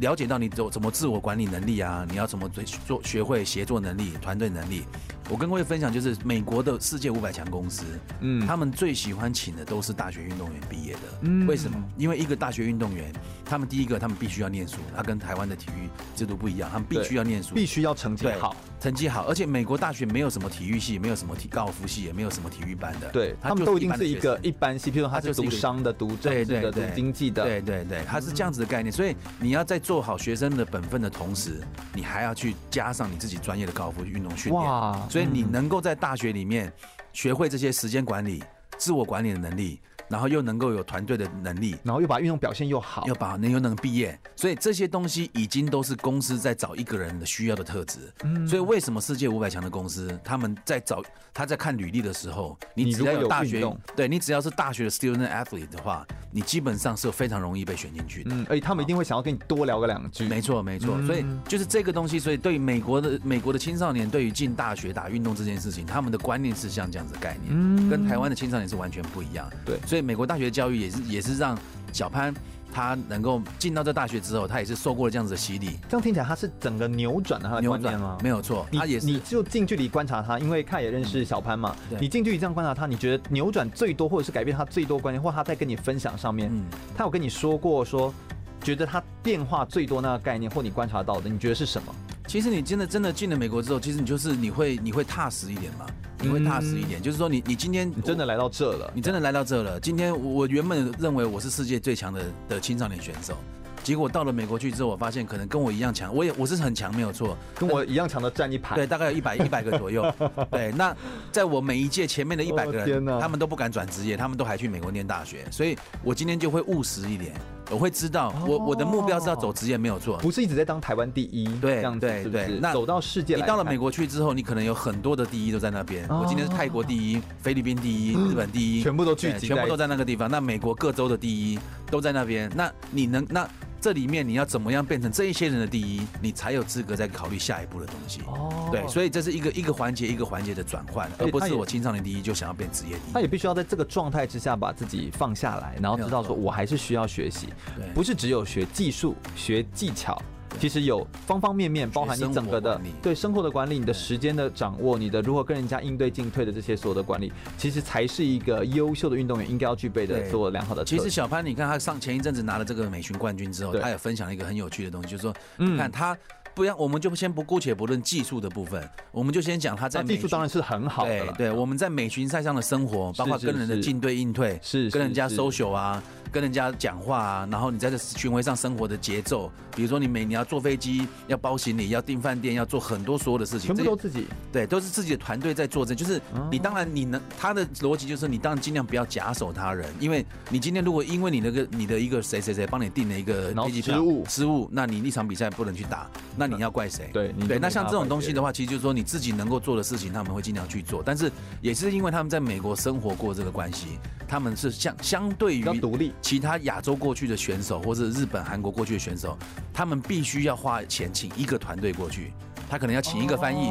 了解到你怎怎么自我管理能力啊，你要怎么做学会协作能力、团队能力。我跟各位分享，就是美国的世界五百强公司，嗯，他们最喜欢请的都是大学运动员毕业的。嗯，为什么？因为一个大学运动员，他们第一个，他们必须要念书，他跟台湾的体育制度不一样，他们必须要念书，必须要成绩好，成绩好。而且美国大学没有什么体育系，没有什么体高尔夫系，也没有什么体育班的。对，他们都已经是一个一般系，譬如他是读商的、读政治的、读经济的，对对对，他是这样子的概念。所以你要在做好学生的本分的同时，你还要去加上你自己专业的高尔夫运动训练。哇，所以你能够在大学里面学会这些时间管理、自我管理的能力。然后又能够有团队的能力，然后又把运动表现又好，又把能又能毕业，所以这些东西已经都是公司在找一个人的需要的特质。嗯，所以为什么世界五百强的公司他们在找他在看履历的时候，你只要有大学，对你只要是大学的 student athlete 的话，你基本上是非常容易被选进去的。嗯，而且他们一定会想要跟你多聊个两句。没错，没错。所以就是这个东西，所以对于美国的美国的青少年，对于进大学打运动这件事情，他们的观念是像这样子的概念，嗯，跟台湾的青少年是完全不一样。对，所以美国大学的教育也是也是让小潘他能够进到这大学之后，他也是受过了这样子的洗礼。这样听起来他是整个扭转了他的观念吗？没有错，他也是。你就近距离观察他，因为他也认识小潘嘛。嗯、你近距离这样观察他，你觉得扭转最多，或者是改变他最多观念，或他在跟你分享上面，嗯、他有跟你说过说，觉得他变化最多那个概念，或你观察到的，你觉得是什么？其实你真的真的进了美国之后，其实你就是你会你会踏实一点嘛。你会踏实一点，就是说你你今天你真的来到这了，你真的来到这了。今天我原本认为我是世界最强的的青少年选手，结果到了美国去之后，我发现可能跟我一样强，我也我是很强没有错，跟我一样强的占一排，对，大概有一百一百个左右。[laughs] 对，那在我每一届前面的一百个人，他们都不敢转职业，他们都还去美国念大学，所以我今天就会务实一点。我会知道，我我的目标是要走职业，没有错，不是一直在当台湾第一，对，这样对对。那走到世界，你到了美国去之后，你可能有很多的第一都在那边。我今天是泰国第一，菲律宾第一，日本第一，全部都聚集，全部都在那个地方。那美国各州的第一都在那边。那你能那这里面你要怎么样变成这一些人的第一，你才有资格再考虑下一步的东西。哦，对，所以这是一个一个环节一个环节的转换，而不是我青少年第一就想要变职业第一。他也必须要在这个状态之下把自己放下来，然后知道说我还是需要学习，不是只有学技术、学技巧。其实有方方面面，包含你整个的对生活的管理，你的时间的掌握，你的如何跟人家应对进退的这些所有的管理，其实才是一个优秀的运动员应该要具备的所有良好的。其实小潘，你看他上前一阵子拿了这个美巡冠军之后，他也分享了一个很有趣的东西，就是说，你看他。不要，我们就先不姑且不论技术的部分，我们就先讲他在技术当然是很好的。对对，我们在美巡赛上的生活，包括跟人的进对应退，是跟人家 social 啊，跟人家讲话啊，然后你在这巡回上生活的节奏，比如说你每你要坐飞机，要包行李，要订饭店，要做很多所有的事情，全部都自己。对，都是自己的团队在做这，就是你当然你能他的逻辑就是你当然尽量不要假手他人，因为你今天如果因为你那个你的一个谁谁谁帮你订了一个飞机票失误失误，那你一场比赛不能去打。那你要怪谁？对对，那像这种东西的话，其实就是说你自己能够做的事情，他们会尽量去做。但是也是因为他们在美国生活过这个关系，他们是相相对于独立其他亚洲过去的选手，或者日本、韩国过去的选手，他们必须要花钱请一个团队过去。他可能要请一个翻译，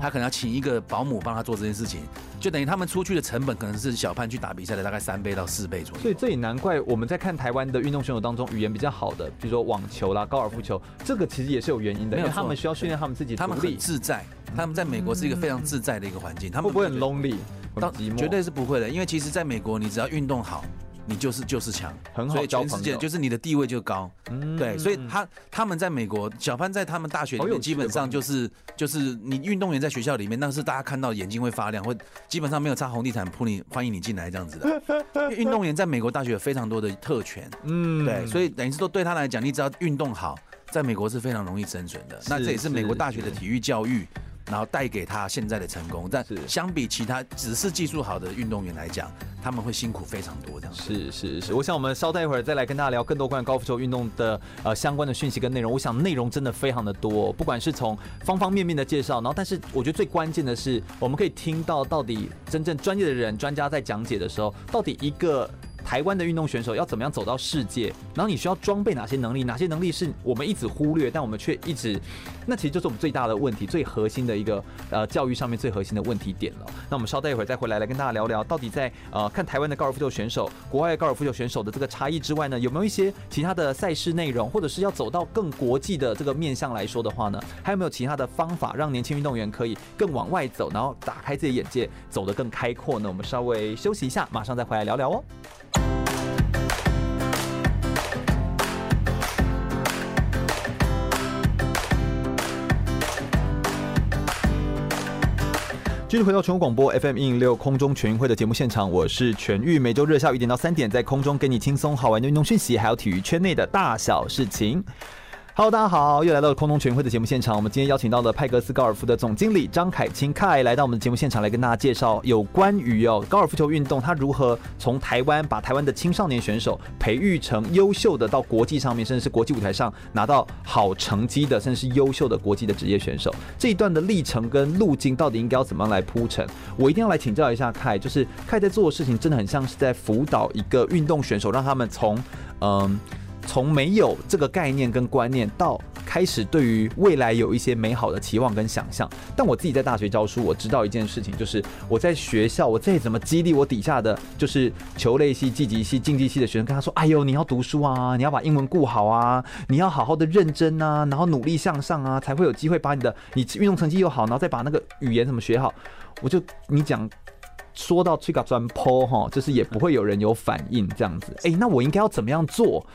他可能要请一个保姆帮他做这件事情，就等于他们出去的成本可能是小潘去打比赛的大概三倍到四倍左右。所以这也难怪我们在看台湾的运动选手当中，语言比较好的，比如说网球啦、高尔夫球，这个其实也是有原因的，因为他们需要训练他们自己，他们很自在，他们在美国是一个非常自在的一个环境，他们不会很 lonely？当绝对是不会的，因为其实在美国，你只要运动好。你就是就是强，很好，所以全世界就是你的地位就高，嗯，对，所以他他们在美国，小潘在他们大学里面基本上就是就是你运动员在学校里面，那是大家看到眼睛会发亮，会基本上没有擦红地毯扑你欢迎你进来这样子的。因 [laughs] 为运动员在美国大学有非常多的特权，嗯，对，所以等于是说对他来讲，你只要运动好，在美国是非常容易生存的。那这也是美国大学的体育教育。然后带给他现在的成功。但是相比其他只是技术好的运动员来讲，他们会辛苦非常多。这样是是是，我想我们稍待一会儿再来跟大家聊更多关于高尔夫球运动的呃相关的讯息跟内容。我想内容真的非常的多，不管是从方方面面的介绍，然后但是我觉得最关键的是，我们可以听到到底真正专业的人专家在讲解的时候，到底一个。台湾的运动选手要怎么样走到世界？然后你需要装备哪些能力？哪些能力是我们一直忽略，但我们却一直……那其实就是我们最大的问题，最核心的一个呃教育上面最核心的问题点了。那我们稍待一会儿再回来来跟大家聊聊，到底在呃看台湾的高尔夫球选手、国外高尔夫球选手的这个差异之外呢，有没有一些其他的赛事内容，或者是要走到更国际的这个面向来说的话呢？还有没有其他的方法让年轻运动员可以更往外走，然后打开自己眼界，走得更开阔呢？我们稍微休息一下，马上再回来聊聊哦。继续回到全国广播 FM 一零六空中全运会的节目现场，我是全玉，每周日下午一点到三点，在空中给你轻松好玩的运动讯息，还有体育圈内的大小事情。Hello，大家好，又来到了空中全运会的节目现场。我们今天邀请到了派格斯高尔夫的总经理张凯清凯来到我们的节目现场，来跟大家介绍有关于哦高尔夫球运动，他如何从台湾把台湾的青少年选手培育成优秀的，到国际上面，甚至是国际舞台上拿到好成绩的，甚至是优秀的国际的职业选手。这一段的历程跟路径到底应该要怎么样来铺陈？我一定要来请教一下凯，就是凯在做的事情真的很像是在辅导一个运动选手，让他们从嗯。从没有这个概念跟观念，到开始对于未来有一些美好的期望跟想象。但我自己在大学教书，我知道一件事情，就是我在学校，我再怎么激励我底下的就是球类系、积极系、竞技系的学生，跟他说：“哎呦，你要读书啊，你要把英文顾好啊，你要好好的认真啊，然后努力向上啊，才会有机会把你的你运动成绩又好，然后再把那个语言怎么学好。”我就你讲。说到这个转坡哈，就是也不会有人有反应这样子。哎、那我应该要怎么样做？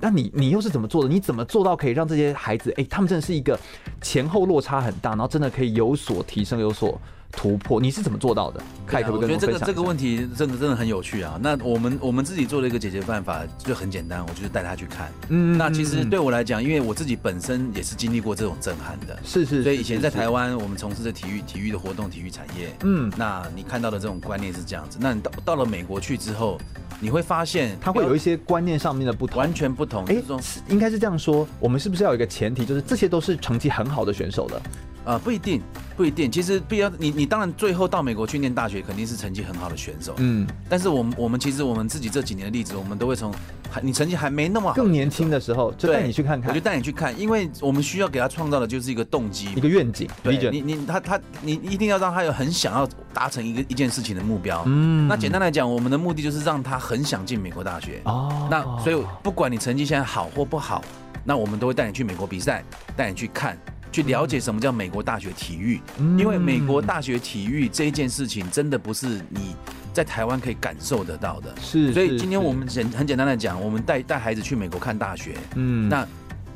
那你你又是怎么做的？你怎么做到可以让这些孩子，哎、他们真的是一个前后落差很大，然后真的可以有所提升，有所。突破，你是怎么做到的？凯、啊，我觉得这个这个问题真的真的很有趣啊。那我们我们自己做了一个解决办法，就很简单，我就是带他去看。嗯，那其实对我来讲，因为我自己本身也是经历过这种震撼的，是是，是。所以以前在台湾，我们从事的体育体育的活动、体育产业，嗯，那你看到的这种观念是这样子。那你到到了美国去之后，你会发现他会有一些观念上面的不同，完全不同。哎、欸，应该是这样说，我们是不是要有一个前提，就是这些都是成绩很好的选手的？啊、呃，不一定，不一定。其实必要你，你当然最后到美国去念大学，肯定是成绩很好的选手。嗯，但是我们我们其实我们自己这几年的例子，我们都会从还你成绩还没那么好，更年轻的时候就带你去看看，我就带你去看，因为我们需要给他创造的就是一个动机，一个愿景。对，你你他他你一定要让他有很想要达成一个一件事情的目标。嗯，那简单来讲，我们的目的就是让他很想进美国大学。哦，那所以不管你成绩现在好或不好，那我们都会带你去美国比赛，带你去看。去了解什么叫美国大学体育，因为美国大学体育这一件事情真的不是你在台湾可以感受得到的。是，所以今天我们简很简单的讲，我们带带孩子去美国看大学。嗯，那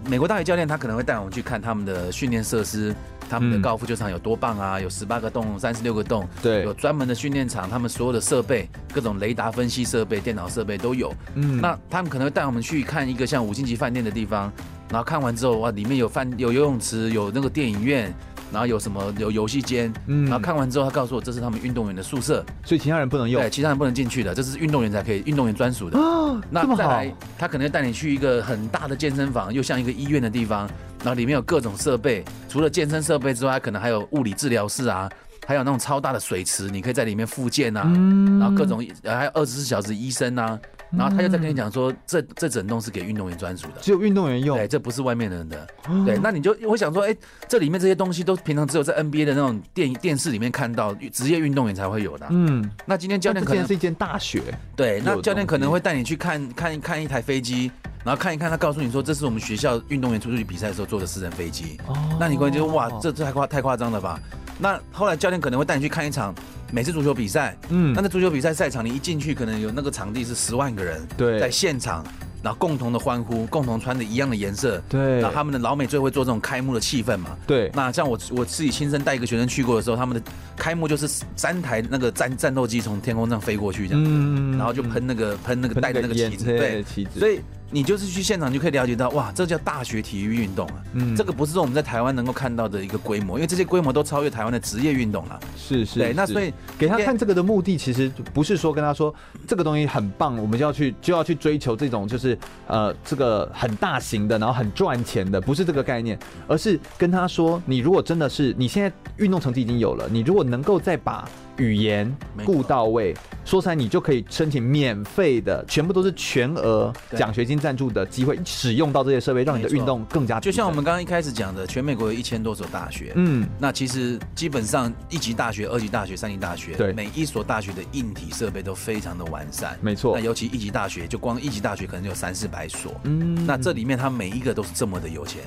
美国大学教练他可能会带我们去看他们的训练设施，他们的高尔夫球场有多棒啊，有十八个洞，三十六个洞，对，有专门的训练场，他们所有的设备，各种雷达分析设备、电脑设备都有。嗯，那他们可能会带我们去看一个像五星级饭店的地方。然后看完之后，哇，里面有饭、有游泳池、有那个电影院，然后有什么有游戏间。嗯，然后看完之后，他告诉我这是他们运动员的宿舍，所以其他人不能用。对，其他人不能进去的，这是运动员才可以，运动员专属的。哦，那再来，他可能带你去一个很大的健身房，又像一个医院的地方，然后里面有各种设备，除了健身设备之外，可能还有物理治疗室啊，还有那种超大的水池，你可以在里面复健啊。嗯，然后各种还有二十四小时医生啊。然后他又在跟你讲说，这这整栋是给运动员专属的，只有运动员用，对，这不是外面的人的。对，那你就会想说，哎，这里面这些东西都平常只有在 NBA 的那种电电视里面看到，职业运动员才会有的。嗯，那今天教练可能是一间大学，对，那教练可能会带你去看看看一台飞机，然后看一看，他告诉你说，这是我们学校运动员出去比赛的时候坐的私人飞机。哦，那你可能就哇，这这太夸太夸张了吧？那后来教练可能会带你去看一场。美式足球比赛，嗯，那在足球比赛赛场，你一进去，可能有那个场地是十万个人，对，在现场，然后共同的欢呼，共同穿着一样的颜色，对，然后他们的老美最会做这种开幕的气氛嘛，对。那像我我自己亲身带一个学生去过的时候，他们的开幕就是三台那个战战斗机从天空上飞过去这样，嗯，然后就喷那个喷那个带的那个旗子，对，旗子。所以你就是去现场就可以了解到，哇，这叫大学体育运动啊。嗯，这个不是说我们在台湾能够看到的一个规模，因为这些规模都超越台湾的职业运动了。是是，对，那所以给他看这个的目的，其实不是说跟他说这个东西很棒，我们就要去就要去追求这种就是呃这个很大型的，然后很赚钱的，不是这个概念，而是跟他说，你如果真的是你现在运动成绩已经有了，你如果能够再把。语言顾到位，说出来你就可以申请免费的，全部都是全额奖学金赞助的机会，使用到这些设备，让你的运动更加。就像我们刚刚一开始讲的，全美国有一千多所大学，嗯，那其实基本上一级大学、二级大学、三级大学，对，每一所大学的硬体设备都非常的完善，没错。那尤其一级大学，就光一级大学可能就有三四百所，嗯，那这里面它每一个都是这么的有钱，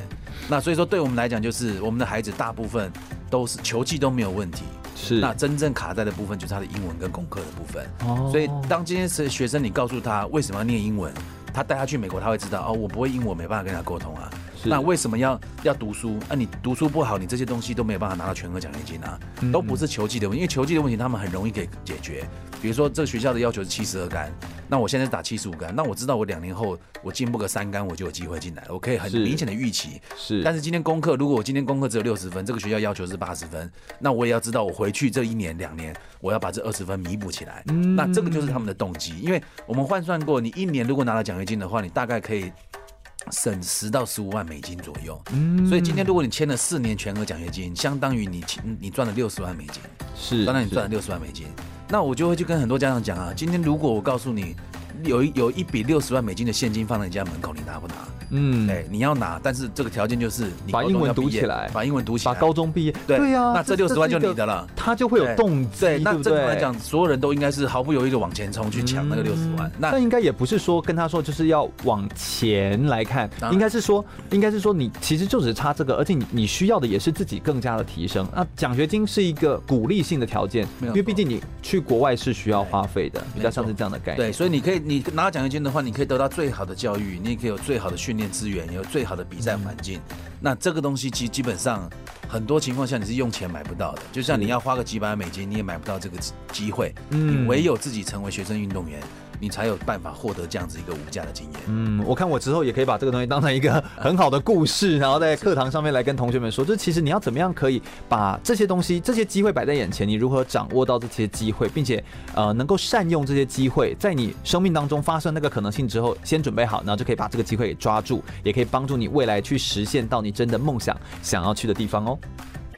那所以说对我们来讲，就是我们的孩子大部分都是球技都没有问题。是，那真正卡在的部分就是他的英文跟功课的部分。哦，所以当今天是学生，你告诉他为什么要念英文，他带他去美国，他会知道哦，我不会英文，没办法跟他沟通啊。那为什么要要读书？那、啊、你读书不好，你这些东西都没有办法拿到全额奖学金啊，都不是球技的问题，因为球技的问题他们很容易可以解决。比如说这个学校的要求是七十二杆，那我现在打七十五杆，那我知道我两年后我进步个三杆，我就有机会进来了，我可以很明显的预期。是，但是今天功课，如果我今天功课只有六十分，这个学校要求是八十分，那我也要知道我回去这一年两年，我要把这二十分弥补起来。嗯，那这个就是他们的动机，因为我们换算过，你一年如果拿到奖学金的话，你大概可以。省十到十五万美金左右，嗯，所以今天如果你签了四年全额奖学金，相当于你你赚了六十万美金，是相，当于你赚了六十万美金，那我就会去跟很多家长讲啊，今天如果我告诉你有一有一笔六十万美金的现金放在你家门口，你拿不拿？嗯，哎，你要拿，但是这个条件就是你把英文读起来，把英文读起来，把高中毕业，对呀，那这六十万就你的了，他就会有动机，对，那正常来讲，所有人都应该是毫不犹豫的往前冲去抢那个六十万。那应该也不是说跟他说就是要往前来看，应该是说，应该是说你其实就只差这个，而且你你需要的也是自己更加的提升。那奖学金是一个鼓励性的条件，因为毕竟你去国外是需要花费的，比较像是这样的概念。对，所以你可以你拿奖学金的话，你可以得到最好的教育，你也可以有最好的训练资源，有。最好的比赛环境，那这个东西基基本上很多情况下你是用钱买不到的，就像你要花个几百美金，你也买不到这个机会，你唯有自己成为学生运动员。你才有办法获得这样子一个无价的经验。嗯，我看我之后也可以把这个东西当成一个很好的故事，然后在课堂上面来跟同学们说，就是其实你要怎么样可以把这些东西、这些机会摆在眼前，你如何掌握到这些机会，并且呃能够善用这些机会，在你生命当中发生那个可能性之后，先准备好，然后就可以把这个机会给抓住，也可以帮助你未来去实现到你真的梦想想要去的地方哦。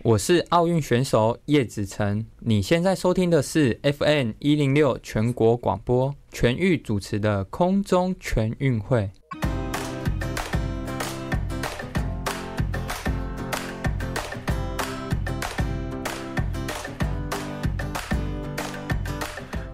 我是奥运选手叶子成，你现在收听的是 FM 一零六全国广播全域主持的空中全运会。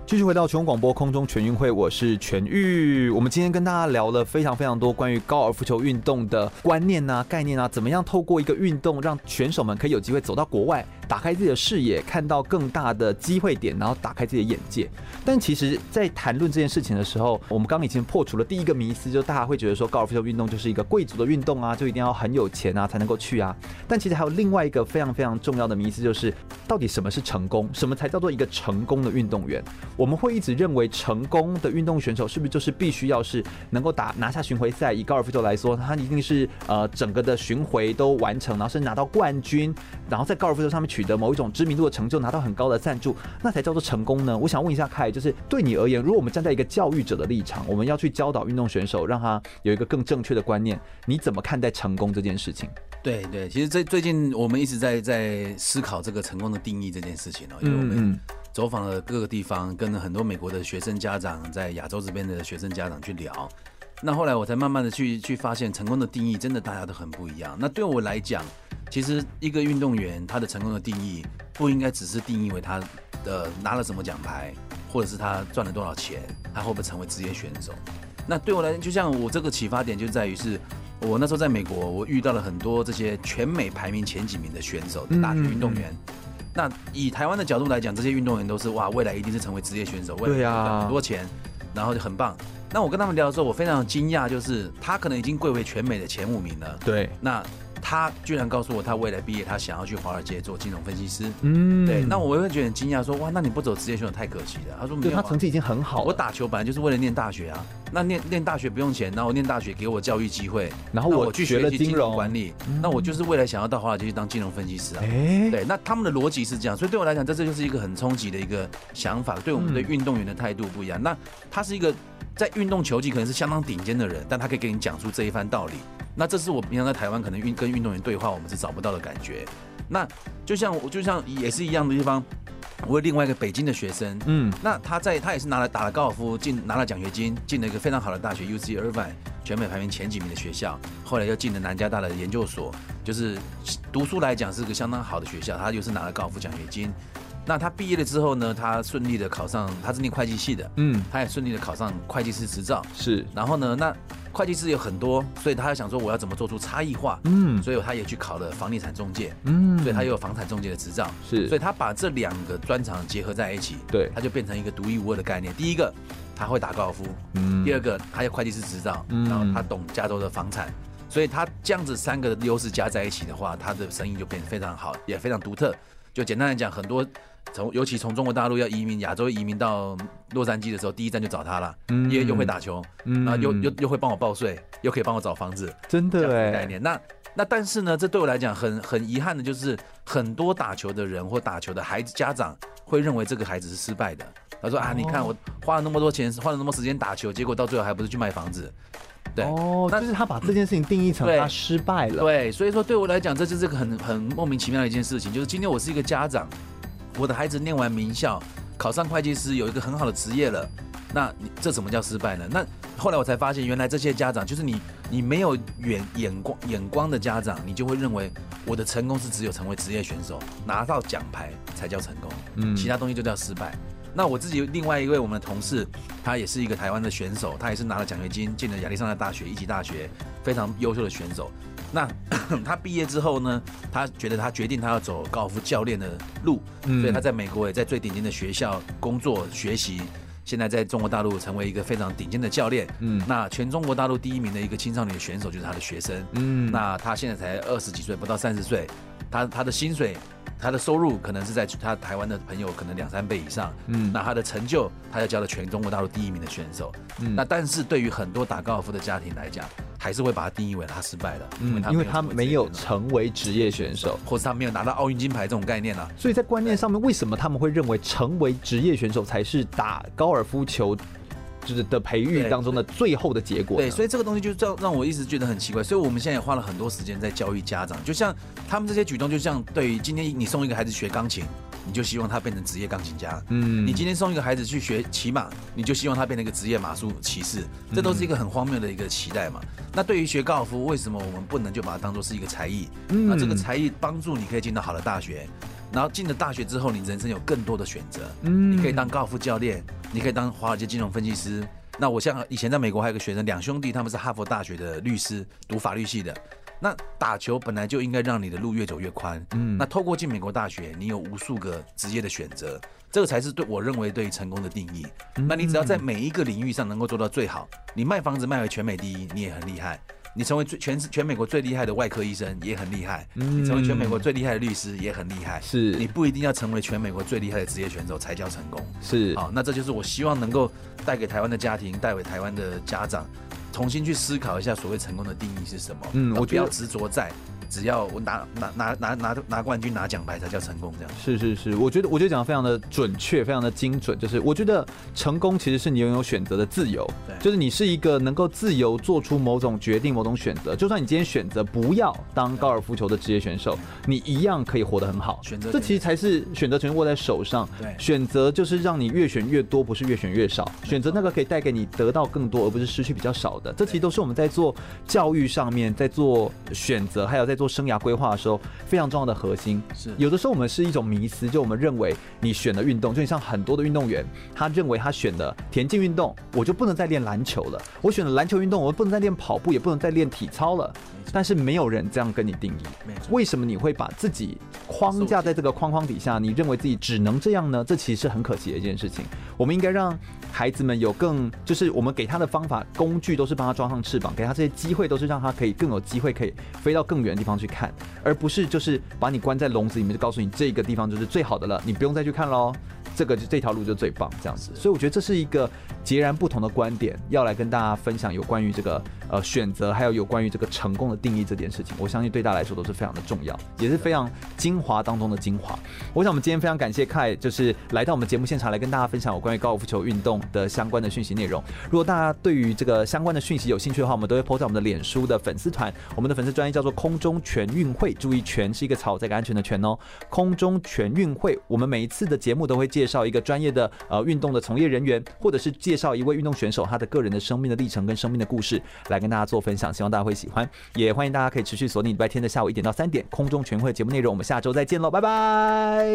继续回到全广播空中全运会，我是全玉。我们今天跟大家聊了非常非常多关于高尔夫球运动的观念啊、概念啊，怎么样透过一个运动让选手们可以有机会走到国外。打开自己的视野，看到更大的机会点，然后打开自己的眼界。但其实，在谈论这件事情的时候，我们刚刚已经破除了第一个迷思，就大家会觉得说高尔夫球运动就是一个贵族的运动啊，就一定要很有钱啊才能够去啊。但其实还有另外一个非常非常重要的迷思，就是到底什么是成功？什么才叫做一个成功的运动员？我们会一直认为成功的运动选手是不是就是必须要是能够打拿下巡回赛？以高尔夫球来说，他一定是呃整个的巡回都完成，然后是拿到冠军，然后在高尔夫球上面取得某一种知名度的成就，拿到很高的赞助，那才叫做成功呢？我想问一下凯，就是对你而言，如果我们站在一个教育者的立场，我们要去教导运动选手，让他有一个更正确的观念，你怎么看待成功这件事情？对对，其实最最近我们一直在在思考这个成功的定义这件事情哦，因为我们走访了各个地方，跟很多美国的学生家长，在亚洲这边的学生家长去聊，那后来我才慢慢的去去发现，成功的定义真的大家都很不一样。那对我来讲，其实一个运动员他的成功的定义不应该只是定义为他的拿了什么奖牌，或者是他赚了多少钱，他会不会成为职业选手。那对我来讲，就像我这个启发点就在于是，我那时候在美国，我遇到了很多这些全美排名前几名的选手的大学运动员。嗯嗯嗯。那以台湾的角度来讲，这些运动员都是哇，未来一定是成为职业选手，未来赚很多钱，然后就很棒。那我跟他们聊的时候，我非常惊讶，就是他可能已经贵为全美的前五名了。对，那。他居然告诉我，他未来毕业，他想要去华尔街做金融分析师。嗯，对。那我会觉得很惊讶，说哇，那你不走职业选手太可惜了。他说没有，他成绩已经很好。我打球本来就是为了念大学啊。那念念大学不用钱，然后念大学给我教育机会，然后我去学了金融管理，那我就是未来想要到华尔街去当金融分析师啊。哎，对，那他们的逻辑是这样，所以对我来讲，这这就是一个很冲击的一个想法，对我们的运动员的态度不一样。那他是一个在运动球技可能是相当顶尖的人，但他可以给你讲出这一番道理。那这是我平常在台湾可能运跟运动员对话，我们是找不到的感觉。那就像我就像也是一样的地方。我有另外一个北京的学生，嗯，那他在他也是拿了打了高尔夫进拿了奖学金，进了一个非常好的大学 UC Irvine 全美排名前几名的学校，后来又进了南加大的研究所，就是读书来讲是个相当好的学校，他又是拿了高尔夫奖学金。那他毕业了之后呢，他顺利的考上，他是念会计系的，嗯，他也顺利的考上会计师执照，是。然后呢，那会计师有很多，所以他要想说我要怎么做出差异化，嗯，所以他也去考了房地产中介，嗯，所以他又有房产中介的执照，是。所以他把这两个专长结合在一起，对，他就变成一个独一无二的概念。第一个，他会打高尔夫，嗯，第二个，他有会计师执照，嗯，然后他懂加州的房产，所以他这样子三个优势加在一起的话，他的生意就变得非常好，也非常独特。就简单来讲，很多。从尤其从中国大陆要移民亚洲移民到洛杉矶的时候，第一站就找他了，嗯因为又会打球，嗯然后又又又会帮我报税，又可以帮我找房子，真的哎，概念。那那但是呢，这对我来讲很很遗憾的就是，很多打球的人或打球的孩子家长会认为这个孩子是失败的。他说啊，你看我花了那么多钱，花了那么多时间打球，结果到最后还不是去卖房子。对，哦，那就是他把这件事情定义成他失败了。对，所以说对我来讲，这就是个很很莫名其妙的一件事情。就是今天我是一个家长。我的孩子念完名校，考上会计师，有一个很好的职业了。那你这怎么叫失败呢？那后来我才发现，原来这些家长就是你，你没有远眼光眼光的家长，你就会认为我的成功是只有成为职业选手，拿到奖牌才叫成功，嗯，其他东西就叫失败。那我自己另外一位我们的同事，他也是一个台湾的选手，他也是拿了奖学金进了亚利桑那大学一级大学，非常优秀的选手。那 [coughs] 他毕业之后呢，他觉得他决定他要走高尔夫教练的路，嗯，所以他在美国也在最顶尖的学校工作学习，现在在中国大陆成为一个非常顶尖的教练，嗯，那全中国大陆第一名的一个青少年选手就是他的学生，嗯，那他现在才二十几岁，不到三十岁，他他的薪水。他的收入可能是在他台湾的朋友可能两三倍以上，嗯，那他的成就，他要交了全中国大陆第一名的选手，嗯，那但是对于很多打高尔夫的家庭来讲，还是会把他定义为他失败了，嗯，因为他没有成为职业选手，或是他没有拿到奥运金牌这种概念啊，所以在观念上面，为什么他们会认为成为职业选手才是打高尔夫球？就是的培育当中的最后的结果。对，所以这个东西就让让我一直觉得很奇怪。所以我们现在也花了很多时间在教育家长，就像他们这些举动，就像对于今天你送一个孩子学钢琴，你就希望他变成职业钢琴家。嗯，你今天送一个孩子去学骑马，你就希望他变成一个职业马术骑士。这都是一个很荒谬的一个期待嘛。那对于学高尔夫，为什么我们不能就把它当做是一个才艺？那这个才艺帮助你可以进到好的大学。然后进了大学之后，你人生有更多的选择。嗯，你可以当高尔夫教练，你可以当华尔街金融分析师。那我像以前在美国还有个学生，两兄弟，他们是哈佛大学的律师，读法律系的。那打球本来就应该让你的路越走越宽。嗯，那透过进美国大学，你有无数个职业的选择，这个才是对我认为对于成功的定义。那你只要在每一个领域上能够做到最好，你卖房子卖为全美第一，你也很厉害。你成为最全全美国最厉害的外科医生也很厉害，嗯，你成为全美国最厉害的律师也很厉害，是。你不一定要成为全美国最厉害的职业选手才叫成功，是。好，那这就是我希望能够带给台湾的家庭，带给台湾的家长，重新去思考一下所谓成功的定义是什么，嗯，我不要执着在。只要我拿拿拿拿拿拿冠军拿奖牌才叫成功，这样是是是，我觉得我觉得讲的非常的准确，非常的精准。就是我觉得成功其实是你拥有选择的自由，对，就是你是一个能够自由做出某种决定、某种选择。就算你今天选择不要当高尔夫球的职业选手，你一样可以活得很好。选择这其实才是选择权握在手上，对，选择就是让你越选越多，不是越选越少。选择那个可以带给你得到更多，而不是失去比较少的。这其实都是我们在做教育上面，在做选择，还有在做。做生涯规划的时候，非常重要的核心是，有的时候我们是一种迷思，就我们认为你选的运动，就像很多的运动员，他认为他选的田径运动，我就不能再练篮球了；我选了篮球运动，我不能再练跑步，也不能再练体操了。但是没有人这样跟你定义，为什么你会把自己框架在这个框框底下？你认为自己只能这样呢？这其实是很可惜的一件事情。我们应该让孩子们有更，就是我们给他的方法、工具都是帮他装上翅膀，给他这些机会都是让他可以更有机会可以飞到更远的地方去看，而不是就是把你关在笼子里面，就告诉你这个地方就是最好的了，你不用再去看喽。这个就这条路就最棒这样子。所以我觉得这是一个截然不同的观点，要来跟大家分享有关于这个呃选择，还有有关于这个成功的定义这件事情。我相信对大家来说都是非常的重要，也是非常精华当中的精华。我想我们今天非常感谢 k 就是来到我们节目现场来跟大家分享有关于高尔夫球运动的相关的讯息内容。如果大家对于这个相关的讯息有兴趣的话，我们都会 po 在我们的脸书的粉丝团，我们的粉丝专页叫做空中全运会，注意全是一个草这个安全的全哦。空中全运会，我们每一次的节目都会介绍一个专业的呃运动的从业人员，或者是介绍一位运动选手他的个人的生命的历程跟生命的故事，来跟大家做分享，希望大家会喜欢，也欢迎大家可以持续锁定礼拜天的下午一点到三点空中全会节目内容，我们下周再见喽，拜拜。